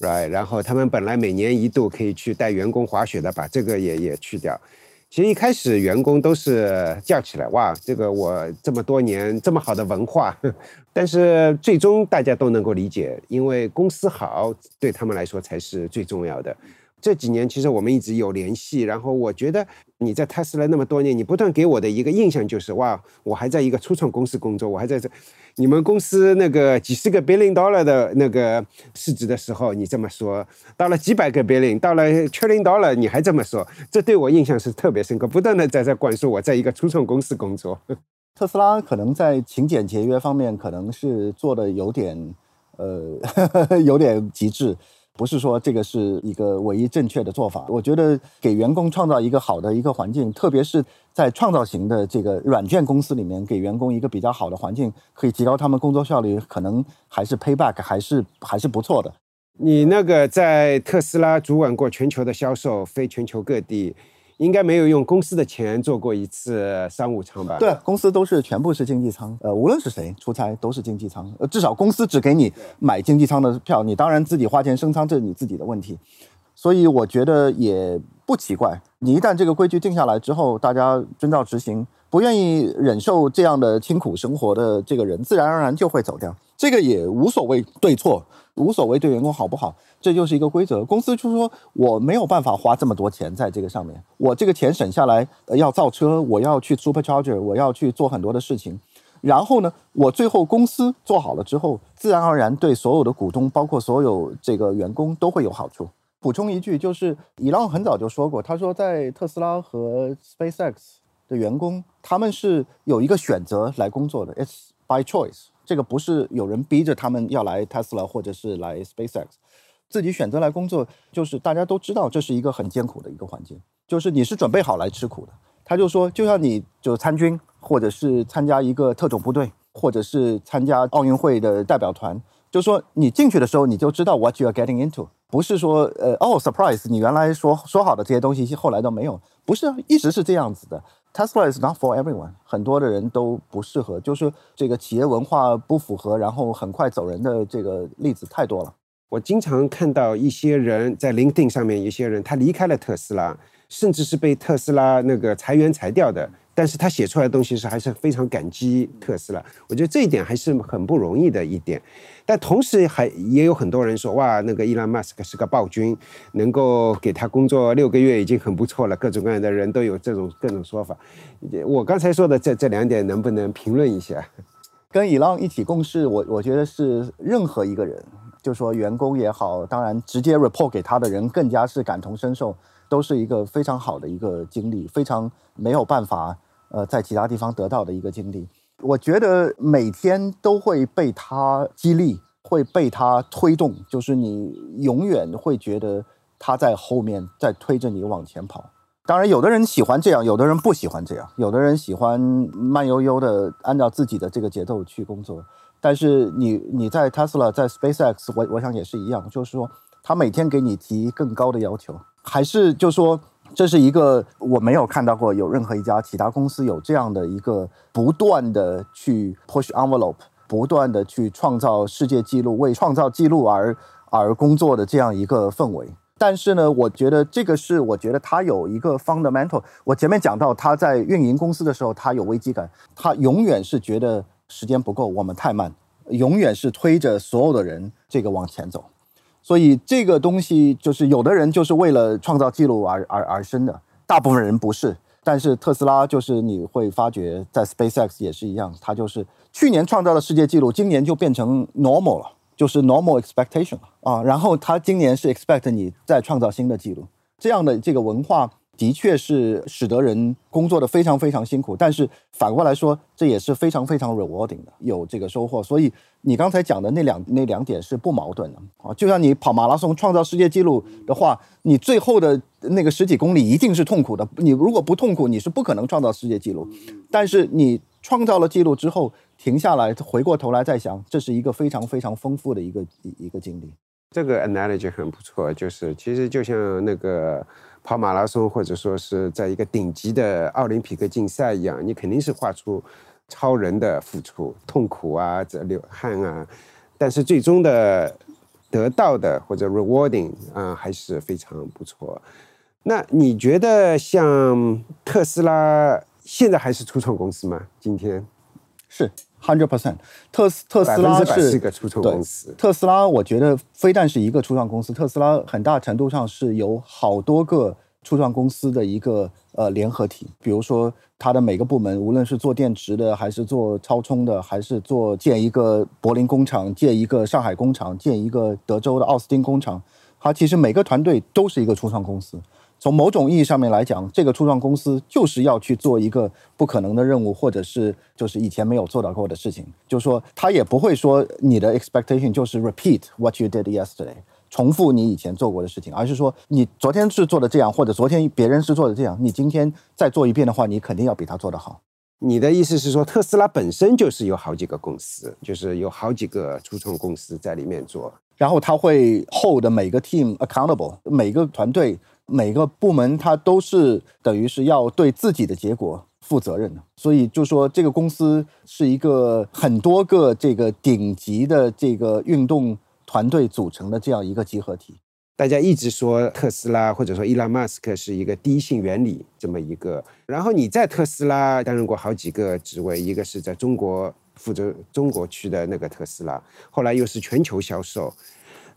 ，right？然后他们本来每年一度可以去带员工滑雪的，把这个也也去掉。其实一开始员工都是叫起来，哇，这个我这么多年这么好的文化，但是最终大家都能够理解，因为公司好对他们来说才是最重要的。这几年其实我们一直有联系，然后我觉得你在特斯拉那么多年，你不断给我的一个印象就是哇，我还在一个初创公司工作，我还在这，你们公司那个几十个 billion dollar 的那个市值的时候，你这么说，到了几百个 billion，到了 trillion dollar，你还这么说，这对我印象是特别深刻，不断的在在灌输我在一个初创公司工作。特斯拉可能在勤俭节约方面可能是做的有点呃 有点极致。不是说这个是一个唯一正确的做法。我觉得给员工创造一个好的一个环境，特别是在创造型的这个软件公司里面，给员工一个比较好的环境，可以提高他们工作效率，可能还是 payback 还是还是不错的。你那个在特斯拉主管过全球的销售，非全球各地。应该没有用公司的钱做过一次商务舱吧？对，公司都是全部是经济舱。呃，无论是谁出差都是经济舱。呃，至少公司只给你买经济舱的票，你当然自己花钱升舱，这是你自己的问题。所以我觉得也不奇怪。你一旦这个规矩定下来之后，大家遵照执行，不愿意忍受这样的清苦生活的这个人，自然而然就会走掉。这个也无所谓对错。无所谓对员工好不好，这就是一个规则。公司就说我没有办法花这么多钱在这个上面，我这个钱省下来要造车，我要去 supercharger，我要去做很多的事情。然后呢，我最后公司做好了之后，自然而然对所有的股东，包括所有这个员工都会有好处。补充一句，就是伊朗很早就说过，他说在特斯拉和 SpaceX 的员工，他们是有一个选择来工作的，it's by choice。这个不是有人逼着他们要来 Tesla 或者是来 SpaceX，自己选择来工作，就是大家都知道这是一个很艰苦的一个环境，就是你是准备好来吃苦的。他就说，就像你就参军，或者是参加一个特种部队，或者是参加奥运会的代表团，就说你进去的时候你就知道 what you are getting into，不是说呃哦 surprise，你原来说说好的这些东西后来都没有，不是一直是这样子的。Tesla is not for everyone，很多的人都不适合，就是这个企业文化不符合，然后很快走人的这个例子太多了。我经常看到一些人在 LinkedIn 上面，一些人他离开了特斯拉，甚至是被特斯拉那个裁员裁掉的。但是他写出来的东西是还是非常感激特斯拉，我觉得这一点还是很不容易的一点。但同时还也有很多人说，哇，那个伊朗马斯克是个暴君，能够给他工作六个月已经很不错了。各种各样的人都有这种各种说法。我刚才说的这这两点，能不能评论一下？跟伊朗一起共事，我我觉得是任何一个人。就说员工也好，当然直接 report 给他的人更加是感同身受，都是一个非常好的一个经历，非常没有办法呃在其他地方得到的一个经历。我觉得每天都会被他激励，会被他推动，就是你永远会觉得他在后面在推着你往前跑。当然，有的人喜欢这样，有的人不喜欢这样，有的人喜欢慢悠悠的按照自己的这个节奏去工作。但是你你在 Tesla 在 SpaceX，我我想也是一样，就是说他每天给你提更高的要求，还是就说这是一个我没有看到过有任何一家其他公司有这样的一个不断的去 push envelope，不断的去创造世界纪录，为创造纪录而而工作的这样一个氛围。但是呢，我觉得这个是，我觉得他有一个 fundamental。我前面讲到他在运营公司的时候，他有危机感，他永远是觉得时间不够，我们太慢，永远是推着所有的人这个往前走。所以这个东西就是有的人就是为了创造记录而而而生的，大部分人不是。但是特斯拉就是你会发觉，在 SpaceX 也是一样，它就是去年创造了世界纪录，今年就变成 normal 了。就是 normal expectation 了啊，然后它今年是 expect 你再创造新的记录，这样的这个文化的确是使得人工作的非常非常辛苦，但是反过来说，这也是非常非常 rewarding 的，有这个收获。所以你刚才讲的那两那两点是不矛盾的啊，就像你跑马拉松创造世界纪录的话，你最后的那个十几公里一定是痛苦的，你如果不痛苦，你是不可能创造世界纪录。但是你创造了纪录之后。停下来，回过头来再想，这是一个非常非常丰富的一个一一个经历。这个 analogy 很不错，就是其实就像那个跑马拉松，或者说是在一个顶级的奥林匹克竞赛一样，你肯定是画出超人的付出、痛苦啊、这流汗啊，但是最终的得到的或者 rewarding 啊还是非常不错。那你觉得像特斯拉现在还是初创公司吗？今天是。Hundred percent，特斯特斯拉是个初创公司。特斯拉，我觉得非但是一个初创公司，特斯拉很大程度上是有好多个初创公司的一个呃联合体。比如说，它的每个部门，无论是做电池的，还是做超充的，还是做建一个柏林工厂、建一个上海工厂、建一个德州的奥斯汀工厂，它其实每个团队都是一个初创公司。从某种意义上面来讲，这个初创公司就是要去做一个不可能的任务，或者是就是以前没有做到过的事情。就是说，他也不会说你的 expectation 就是 repeat what you did yesterday，重复你以前做过的事情，而是说你昨天是做的这样，或者昨天别人是做的这样，你今天再做一遍的话，你肯定要比他做得好。你的意思是说，特斯拉本身就是有好几个公司，就是有好几个初创公司在里面做，然后他会 hold 每个 team accountable，每个团队。每个部门它都是等于是要对自己的结果负责任的，所以就说这个公司是一个很多个这个顶级的这个运动团队组成的这样一个集合体。大家一直说特斯拉或者说伊拉马斯克是一个第一性原理这么一个，然后你在特斯拉担任过好几个职位，一个是在中国负责中国区的那个特斯拉，后来又是全球销售。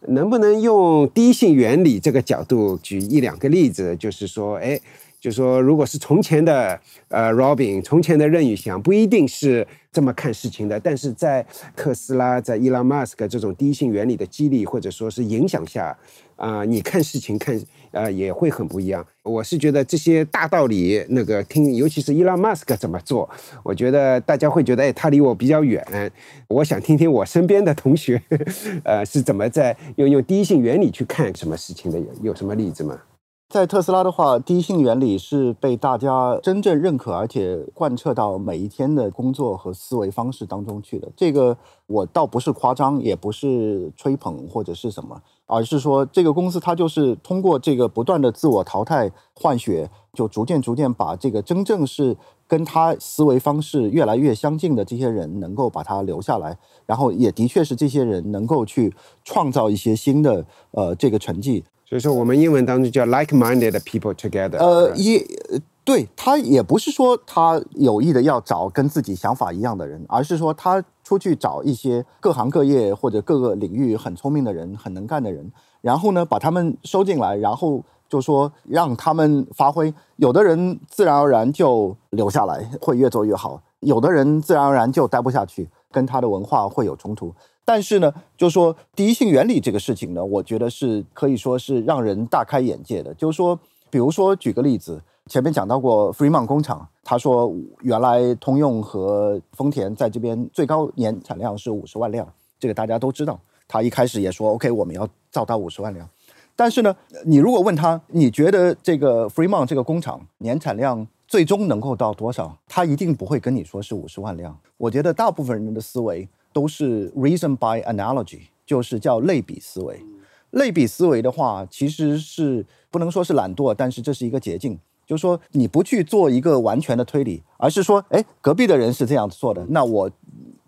能不能用第一性原理这个角度举一两个例子？就是说，哎，就说如果是从前的呃，Robin，从前的任宇翔，不一定是这么看事情的。但是在特斯拉，在 Elon Musk 这种第一性原理的激励或者说是影响下。啊，你看事情看，呃，也会很不一样。我是觉得这些大道理，那个听，尤其是伊朗马斯克怎么做，我觉得大家会觉得，哎，他离我比较远。我想听听我身边的同学，呃，是怎么在用用第一性原理去看什么事情的？有有什么例子吗？在特斯拉的话，第一性原理是被大家真正认可，而且贯彻到每一天的工作和思维方式当中去的。这个我倒不是夸张，也不是吹捧或者是什么，而是说这个公司它就是通过这个不断的自我淘汰换血，就逐渐逐渐把这个真正是跟他思维方式越来越相近的这些人能够把他留下来，然后也的确是这些人能够去创造一些新的呃这个成绩。所以说，我们英文当中叫 like-minded people together。呃，也对他也不是说他有意的要找跟自己想法一样的人，而是说他出去找一些各行各业或者各个领域很聪明的人、很能干的人，然后呢把他们收进来，然后就说让他们发挥。有的人自然而然就留下来，会越做越好；有的人自然而然就待不下去，跟他的文化会有冲突。但是呢，就说第一性原理这个事情呢，我觉得是可以说是让人大开眼界的。就是说，比如说举个例子，前面讲到过 Fremont 工厂，他说原来通用和丰田在这边最高年产量是五十万辆，这个大家都知道。他一开始也说 OK，我们要造到五十万辆。但是呢，你如果问他，你觉得这个 Fremont 这个工厂年产量最终能够到多少？他一定不会跟你说是五十万辆。我觉得大部分人的思维都是 reason by analogy，就是叫类比思维。类比思维的话，其实是不能说是懒惰，但是这是一个捷径，就是说你不去做一个完全的推理，而是说，哎，隔壁的人是这样做的，那我。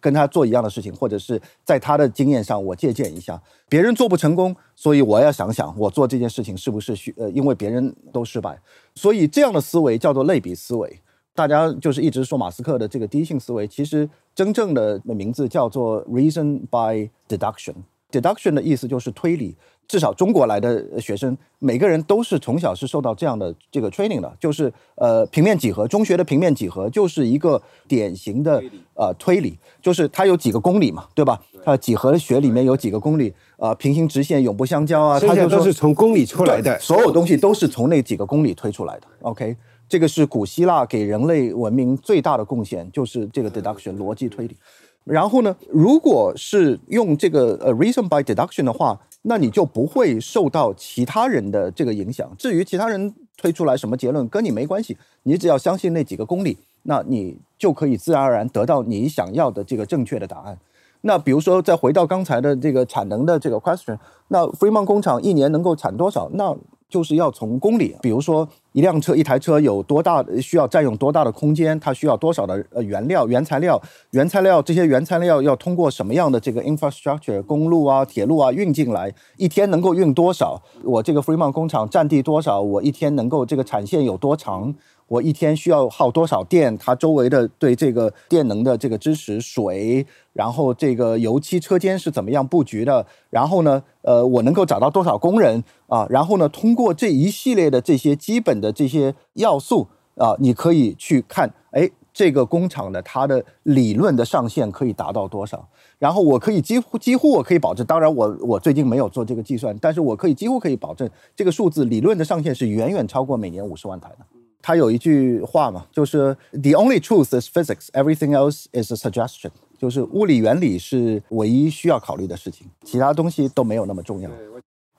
跟他做一样的事情，或者是在他的经验上我借鉴一下，别人做不成功，所以我要想想我做这件事情是不是需呃，因为别人都失败，所以这样的思维叫做类比思维。大家就是一直说马斯克的这个第一性思维，其实真正的名字叫做 reason by deduction。deduction 的意思就是推理。至少中国来的学生，每个人都是从小是受到这样的这个 training 的，就是呃平面几何，中学的平面几何就是一个典型的呃推理，就是它有几个公理嘛，对吧？它几何学里面有几个公理，呃平行直线永不相交啊，它就都是从公理出来的，所有东西都是从那几个公理推出来的。OK，这个是古希腊给人类文明最大的贡献，就是这个 deduction 逻辑推理。然后呢，如果是用这个呃 reason by deduction 的话。那你就不会受到其他人的这个影响。至于其他人推出来什么结论，跟你没关系。你只要相信那几个公理，那你就可以自然而然得到你想要的这个正确的答案。那比如说，再回到刚才的这个产能的这个 question，那 Fremont 工厂一年能够产多少？那就是要从公里，比如说一辆车、一台车有多大，需要占用多大的空间，它需要多少的呃原料、原材料、原材料这些原材料要通过什么样的这个 infrastructure 公路啊、铁路啊运进来，一天能够运多少？我这个 Fremont 工厂占地多少？我一天能够这个产线有多长？我一天需要耗多少电？它周围的对这个电能的这个支持，水，然后这个油漆车间是怎么样布局的？然后呢，呃，我能够找到多少工人啊？然后呢，通过这一系列的这些基本的这些要素啊，你可以去看，哎，这个工厂的它的理论的上限可以达到多少？然后我可以几乎几乎我可以保证，当然我我最近没有做这个计算，但是我可以几乎可以保证，这个数字理论的上限是远远超过每年五十万台的。他有一句话嘛，就是 "The only truth is physics, everything else is a suggestion"，就是物理原理是唯一需要考虑的事情，其他东西都没有那么重要。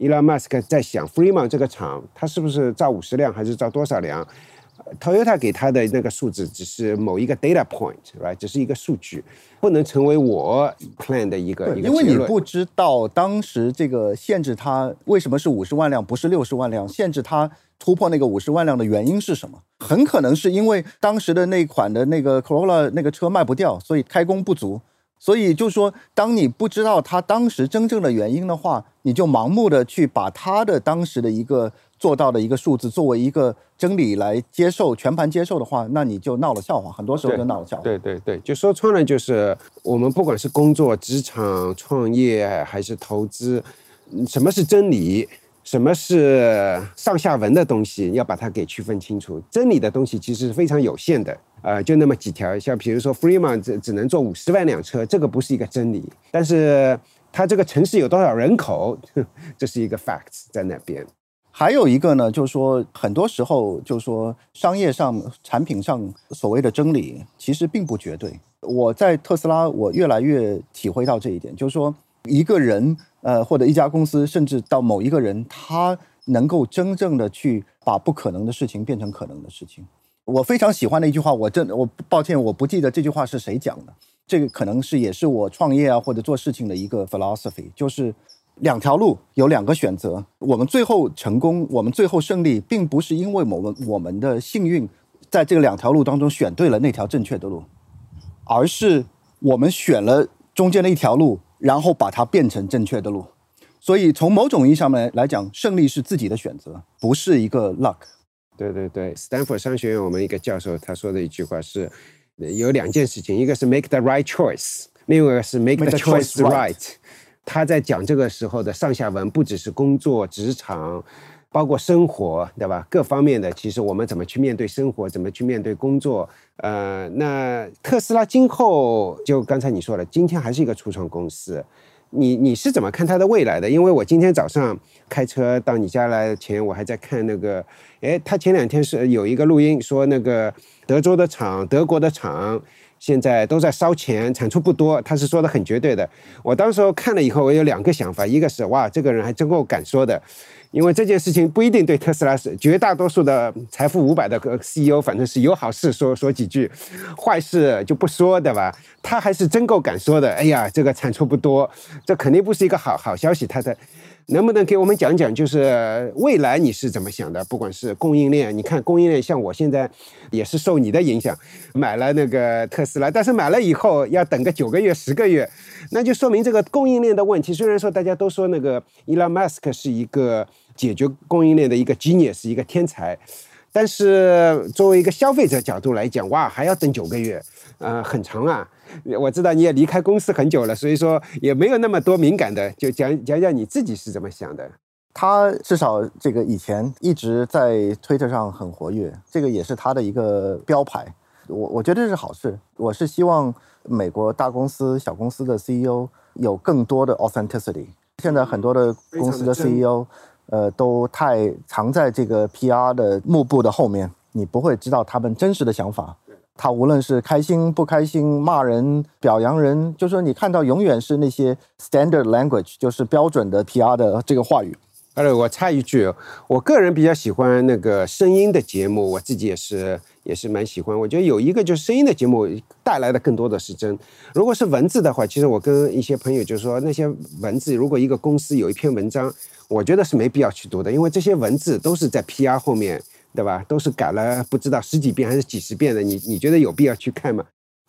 Elon Musk 在想 Fremont 这个厂，他是不是造五十辆，还是造多少辆？Toyota 给他的那个数字只是某一个 data point，right，只是一个数据，不能成为我 plan 的一个一个因为你不知道当时这个限制它为什么是五十万辆，不是六十万辆，限制它突破那个五十万辆的原因是什么？很可能是因为当时的那款的那个 Corolla 那个车卖不掉，所以开工不足。所以就是说，当你不知道它当时真正的原因的话，你就盲目的去把它的当时的一个。做到的一个数字作为一个真理来接受全盘接受的话，那你就闹了笑话。很多时候就闹了笑话。对对对，就说穿了，就是我们不管是工作、职场、创业还是投资，什么是真理，什么是上下文的东西，要把它给区分清楚。真理的东西其实是非常有限的，呃，就那么几条。像比如说，Freeman 只只能做五十万辆车，这个不是一个真理。但是它这个城市有多少人口，这是一个 facts 在那边。还有一个呢，就是说，很多时候就是说，商业上、产品上所谓的真理，其实并不绝对。我在特斯拉，我越来越体会到这一点，就是说，一个人，呃，或者一家公司，甚至到某一个人，他能够真正的去把不可能的事情变成可能的事情。我非常喜欢的一句话，我真，我抱歉，我不记得这句话是谁讲的。这个可能是也是我创业啊或者做事情的一个 philosophy，就是。两条路有两个选择，我们最后成功，我们最后胜利，并不是因为我们我们的幸运，在这个两条路当中选对了那条正确的路，而是我们选了中间的一条路，然后把它变成正确的路。所以从某种意义上面来讲，胜利是自己的选择，不是一个 luck。对对对，斯坦福商学院我们一个教授他说的一句话是，有两件事情，一个是 make the right choice，另外一个是 make the choice right。他在讲这个时候的上下文，不只是工作、职场，包括生活，对吧？各方面的，其实我们怎么去面对生活，怎么去面对工作？呃，那特斯拉今后就刚才你说了，今天还是一个初创公司，你你是怎么看它的未来的？因为我今天早上开车到你家来前，我还在看那个，哎，他前两天是有一个录音说那个德州的厂、德国的厂现在都在烧钱，产出不多，他是说的很绝对的。我当时候看了以后，我有两个想法，一个是哇，这个人还真够敢说的。因为这件事情不一定对特斯拉是绝大多数的财富五百的 CEO，反正是有好事说说几句，坏事就不说，对吧？他还是真够敢说的。哎呀，这个产出不多，这肯定不是一个好好消息。他的能不能给我们讲讲，就是未来你是怎么想的？不管是供应链，你看供应链，像我现在也是受你的影响买了那个特斯拉，但是买了以后要等个九个月、十个月，那就说明这个供应链的问题。虽然说大家都说那个 Elon Musk 是一个。解决供应链的一个 genius，一个天才，但是作为一个消费者角度来讲，哇，还要等九个月，呃，很长啊。我知道你也离开公司很久了，所以说也没有那么多敏感的，就讲讲讲你自己是怎么想的。他至少这个以前一直在推特上很活跃，这个也是他的一个标牌。我我觉得这是好事。我是希望美国大公司、小公司的 CEO 有更多的 authenticity。现在很多的公司的 CEO。呃，都太藏在这个 PR 的幕布的后面，你不会知道他们真实的想法。他无论是开心不开心、骂人、表扬人，就说你看到永远是那些 standard language，就是标准的 PR 的这个话语。呃，我插一句，我个人比较喜欢那个声音的节目，我自己也是也是蛮喜欢。我觉得有一个就是声音的节目带来的更多的是真。如果是文字的话，其实我跟一些朋友就说，那些文字如果一个公司有一篇文章。我觉得是没必要去读的，因为这些文字都是在 PR 后面，对吧？都是改了不知道十几遍还是几十遍的。你你觉得有必要去看吗？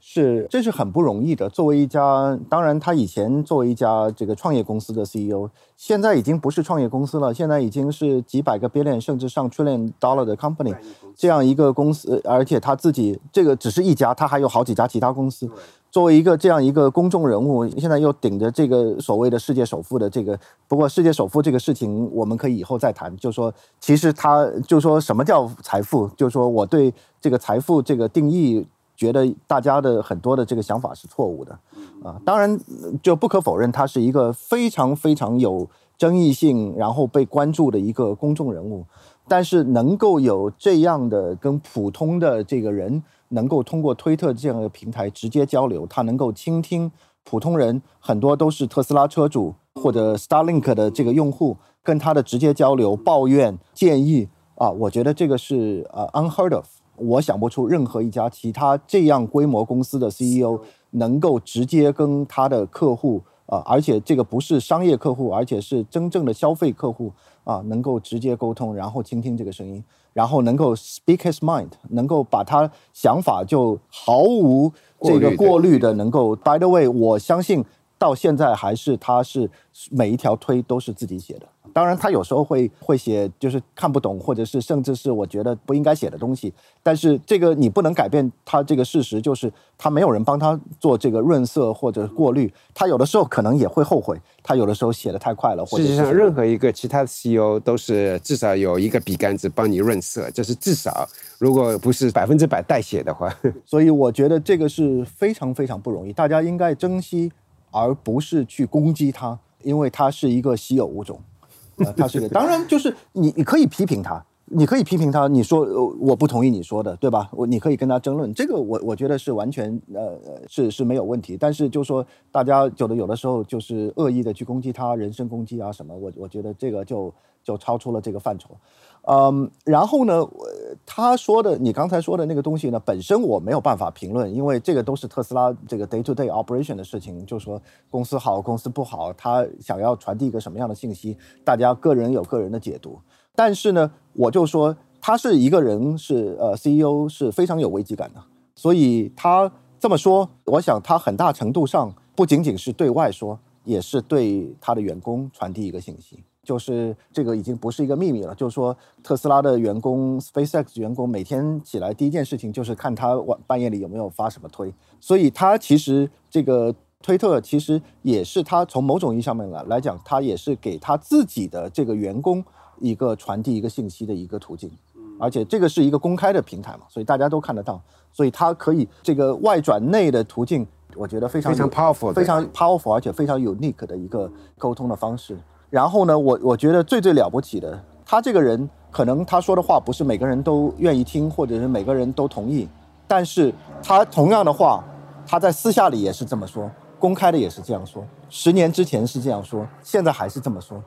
是，这是很不容易的。作为一家，当然他以前作为一家这个创业公司的 CEO，现在已经不是创业公司了，现在已经是几百个 billion 甚至上 trillion dollar 的 company，这样一个公司，而且他自己这个只是一家，他还有好几家其他公司。作为一个这样一个公众人物，现在又顶着这个所谓的世界首富的这个，不过世界首富这个事情我们可以以后再谈。就说其实他就说什么叫财富，就说我对这个财富这个定义，觉得大家的很多的这个想法是错误的啊。当然就不可否认，他是一个非常非常有争议性，然后被关注的一个公众人物。但是能够有这样的跟普通的这个人。能够通过推特这样的平台直接交流，他能够倾听普通人，很多都是特斯拉车主或者 Starlink 的这个用户，跟他的直接交流、抱怨、建议啊，我觉得这个是呃 unheard of，我想不出任何一家其他这样规模公司的 CEO 能够直接跟他的客户啊，而且这个不是商业客户，而且是真正的消费客户啊，能够直接沟通，然后倾听这个声音。然后能够 speak his mind，能够把他想法就毫无这个过滤的能够。By the way，我相信到现在还是他是每一条推都是自己写的。当然，他有时候会会写，就是看不懂，或者是甚至是我觉得不应该写的东西。但是这个你不能改变他这个事实，就是他没有人帮他做这个润色或者过滤。他有的时候可能也会后悔，他有的时候写的太快了。事实上，任何一个其他的 CEO 都是至少有一个笔杆子帮你润色，这是至少，如果不是百分之百代写的话。所以我觉得这个是非常非常不容易，大家应该珍惜，而不是去攻击他，因为他是一个稀有物种。呃，他是个，当然就是你，你可以批评他，你可以批评他，你说我不同意你说的，对吧？我你可以跟他争论，这个我我觉得是完全呃是是没有问题。但是就说大家有的有的时候就是恶意的去攻击他，人身攻击啊什么，我我觉得这个就就超出了这个范畴。嗯，然后呢，他说的你刚才说的那个东西呢，本身我没有办法评论，因为这个都是特斯拉这个 day to day operation 的事情，就说公司好，公司不好，他想要传递一个什么样的信息，大家个人有个人的解读。但是呢，我就说他是一个人，是呃 CEO 是非常有危机感的，所以他这么说，我想他很大程度上不仅仅是对外说，也是对他的员工传递一个信息。就是这个已经不是一个秘密了，就是说特斯拉的员工、SpaceX 员工每天起来第一件事情就是看他晚半夜里有没有发什么推，所以他其实这个推特其实也是他从某种意义上面来来讲，他也是给他自己的这个员工一个传递一个信息的一个途径，而且这个是一个公开的平台嘛，所以大家都看得到，所以它可以这个外转内的途径，我觉得非常非常 powerful，非常 powerful，而且非常 unique 的一个沟通的方式。然后呢，我我觉得最最了不起的，他这个人可能他说的话不是每个人都愿意听，或者是每个人都同意，但是他同样的话，他在私下里也是这么说，公开的也是这样说，十年之前是这样说，现在还是这么说，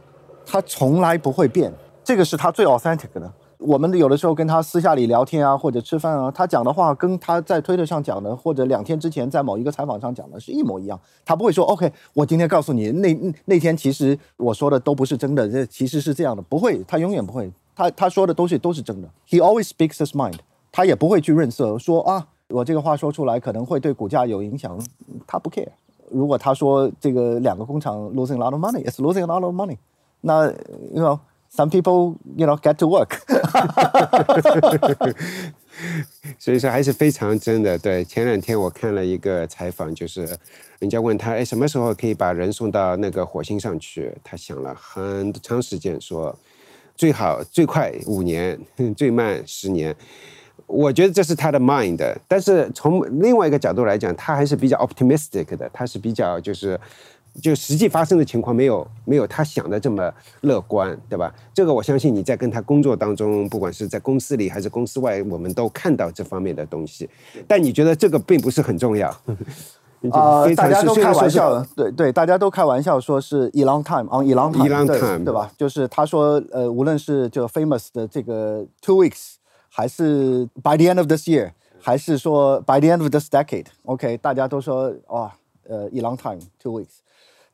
他从来不会变，这个是他最 authentic 的。我们有的时候跟他私下里聊天啊，或者吃饭啊，他讲的话跟他在推特上讲的，或者两天之前在某一个采访上讲的是一模一样。他不会说 OK，我今天告诉你，那那天其实我说的都不是真的，这其实是这样的，不会，他永远不会，他他说的东西都是真的。He always speaks his mind，他也不会去润色说啊，我这个话说出来可能会对股价有影响，他不 care。如果他说这个两个工厂 losing a lot of money，it's losing a lot of money，那 you know。Some people, you know, get to work. 所以说还是非常真的。对，前两天我看了一个采访，就是人家问他，哎，什么时候可以把人送到那个火星上去？他想了很长时间，说最好最快五年，最慢十年。我觉得这是他的 mind。但是从另外一个角度来讲，他还是比较 optimistic 的，他是比较就是。就实际发生的情况没有没有他想的这么乐观，对吧？这个我相信你在跟他工作当中，不管是在公司里还是公司外，我们都看到这方面的东西。但你觉得这个并不是很重要？啊，大家都开玩笑，对对，大家都开玩笑说是 e long time on e long time，对吧？就是他说，呃，无论是就 famous 的这个 two weeks，还是 by the end of this year，还是说 by the end of this decade，OK，大家都说哇，呃，e long time two weeks。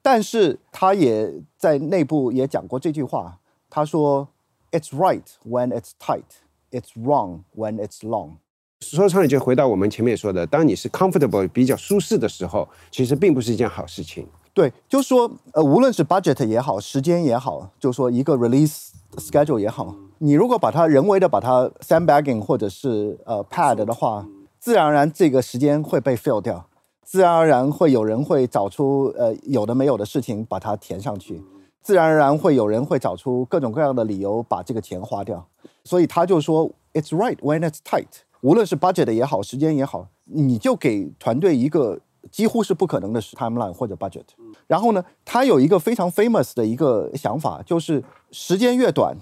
但是他也在内部也讲过这句话，他说：“It's right when it's tight, it's wrong when it's long。”说穿了就回到我们前面说的，当你是 comfortable 比较舒适的时候，其实并不是一件好事情。对，就说呃，无论是 budget 也好，时间也好，就说一个 release schedule 也好，你如果把它人为的把它 sandbagging 或者是呃 pad 的话，自然而然这个时间会被 fill 掉。自然而然会有人会找出呃有的没有的事情把它填上去，自然而然会有人会找出各种各样的理由把这个钱花掉，所以他就说 It's right when it's tight，无论是 budget 也好，时间也好，你就给团队一个几乎是不可能的 timeline 或者 budget。然后呢，他有一个非常 famous 的一个想法，就是时间越短，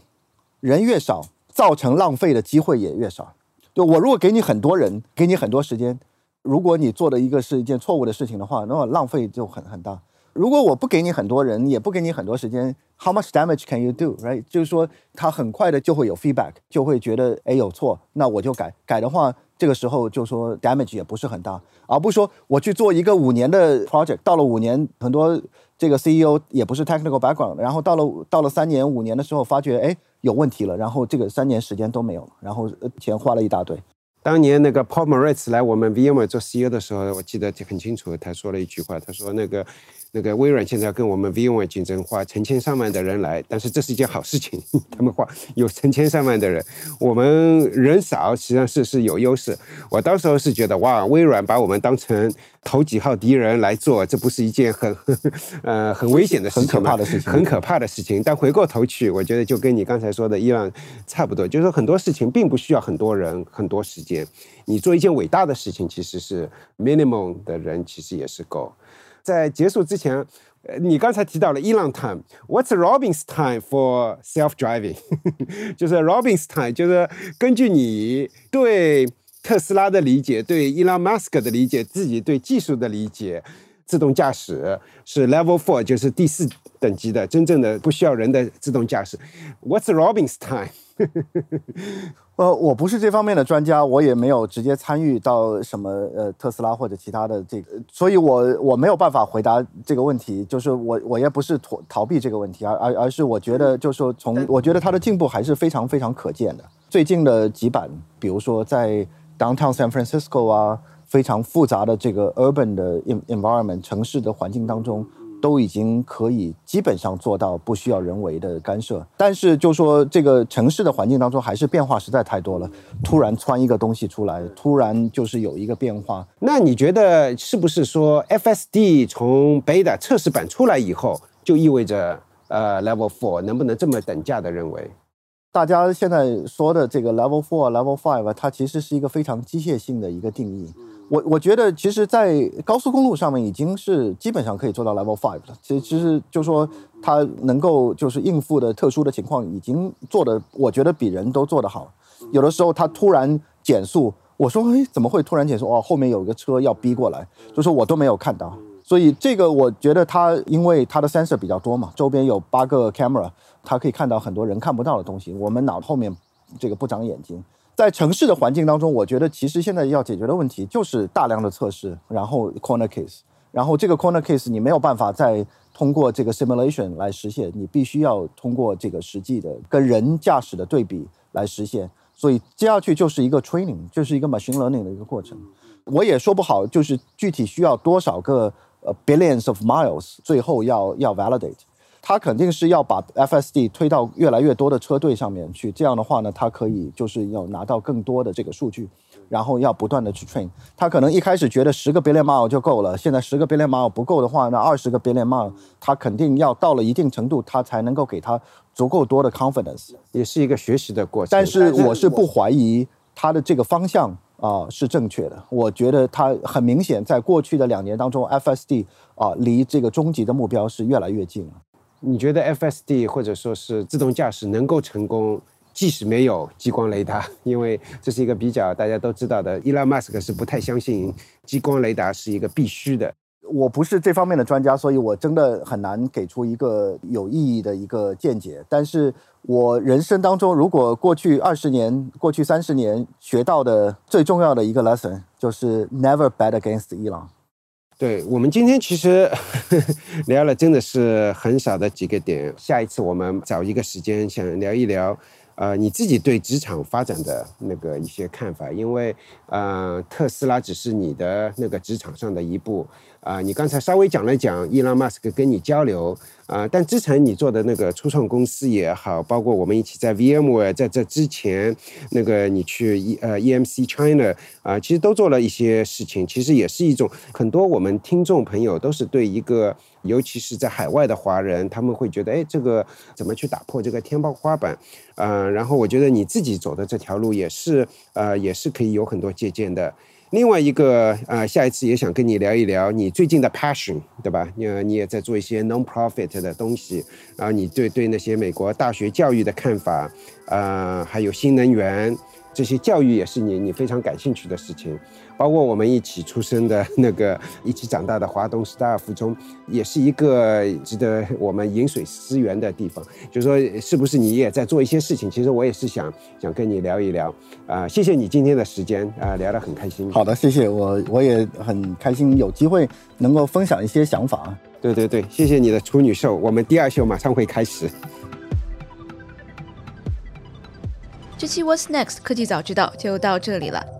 人越少，造成浪费的机会也越少。就我如果给你很多人，给你很多时间。如果你做的一个是一件错误的事情的话，那么浪费就很很大。如果我不给你很多人，也不给你很多时间，How much damage can you do? Right？就是说，他很快的就会有 feedback，就会觉得哎有错，那我就改。改的话，这个时候就说 damage 也不是很大，而不是说我去做一个五年的 project，到了五年，很多这个 CEO 也不是 technical background，然后到了到了三年五年的时候，发觉哎有问题了，然后这个三年时间都没有了，然后钱花了一大堆。当年那个 Paul Moritz 来我们 VMware 做 CEO 的时候，我记得很清楚，他说了一句话，他说那个。那个微软现在要跟我们 VMware 竞争，花成千上万的人来，但是这是一件好事情。他们花有成千上万的人，我们人少，实际上是是有优势。我到时候是觉得，哇，微软把我们当成头几号敌人来做，这不是一件很 呃很危险的事情，很可怕的事情，很可怕的事情。但回过头去，我觉得就跟你刚才说的伊朗，差不多，就是说很多事情并不需要很多人、很多时间。你做一件伟大的事情，其实是 minimum 的人其实也是够。在结束之前，呃，你刚才提到了 Elon time，What's Robin's time for self-driving？就是 Robin's time，就是根据你对特斯拉的理解，对 Elon Musk 的理解，自己对技术的理解，自动驾驶是 Level Four，就是第四等级的，真正的不需要人的自动驾驶。What's Robin's time？呃，我不是这方面的专家，我也没有直接参与到什么呃特斯拉或者其他的这个，所以我我没有办法回答这个问题。就是我我也不是逃逃避这个问题，而而而是我觉得，就是说从我觉得它的进步还是非常非常可见的。最近的几版，比如说在 Downtown San Francisco 啊，非常复杂的这个 urban 的 environment 城市的环境当中。都已经可以基本上做到不需要人为的干涉，但是就说这个城市的环境当中还是变化实在太多了。突然窜一个东西出来，突然就是有一个变化。那你觉得是不是说 FSD 从 Beta 测试版出来以后，就意味着呃 Level Four 能不能这么等价的认为？大家现在说的这个 Level Four、Level Five，它其实是一个非常机械性的一个定义。我我觉得，其实，在高速公路上面已经是基本上可以做到 Level Five 了。其实，其实就说它能够就是应付的特殊的情况，已经做的，我觉得比人都做得好。有的时候它突然减速，我说，哎，怎么会突然减速？哦，后面有一个车要逼过来，就说我都没有看到。所以这个我觉得它因为它的 sensor 比较多嘛，周边有八个 camera，它可以看到很多人看不到的东西。我们脑后面这个不长眼睛。在城市的环境当中，我觉得其实现在要解决的问题就是大量的测试，然后 corner case，然后这个 corner case 你没有办法再通过这个 simulation 来实现，你必须要通过这个实际的跟人驾驶的对比来实现。所以接下去就是一个 training，就是一个 machine learning 的一个过程。我也说不好，就是具体需要多少个呃 billions of miles，最后要要 validate。它肯定是要把 FSD 推到越来越多的车队上面去，这样的话呢，它可以就是要拿到更多的这个数据，然后要不断的去 train。它可能一开始觉得十个 billion mile 就够了，现在十个 billion mile 不够的话，那二十个 billion mile，它肯定要到了一定程度，它才能够给它足够多的 confidence，也是一个学习的过程。但是我是不怀疑它的这个方向啊是正确的，我觉得它很明显，在过去的两年当中，FSD 啊离这个终极的目标是越来越近了。你觉得 FSD 或者说是自动驾驶能够成功，即使没有激光雷达，因为这是一个比较大家都知道的，伊拉马斯克是不太相信激光雷达是一个必须的。我不是这方面的专家，所以我真的很难给出一个有意义的一个见解。但是我人生当中，如果过去二十年、过去三十年学到的最重要的一个 lesson，就是 never bet against 伊朗。对我们今天其实 聊了真的是很少的几个点，下一次我们找一个时间想聊一聊，呃，你自己对职场发展的那个一些看法，因为呃，特斯拉只是你的那个职场上的一步。啊，你刚才稍微讲了讲伊朗马斯克跟你交流啊，但之前你做的那个初创公司也好，包括我们一起在 VMware 在这之前，那个你去 E 呃 EMC China 啊，其实都做了一些事情，其实也是一种很多我们听众朋友都是对一个，尤其是在海外的华人，他们会觉得，哎，这个怎么去打破这个天花板？啊，然后我觉得你自己走的这条路也是，呃，也是可以有很多借鉴的。另外一个啊，下一次也想跟你聊一聊你最近的 passion，对吧？你你也在做一些 non-profit 的东西，然后你对对那些美国大学教育的看法，呃，还有新能源。这些教育也是你你非常感兴趣的事情，包括我们一起出生的那个一起长大的华东师大附中，也是一个值得我们饮水思源的地方。就是说，是不是你也在做一些事情？其实我也是想想跟你聊一聊啊。谢谢你今天的时间啊，聊得很开心。好的，谢谢我，我也很开心有机会能够分享一些想法。对对对，谢谢你的处女秀，我们第二秀马上会开始。这期 What's Next 科技早知道就到这里了。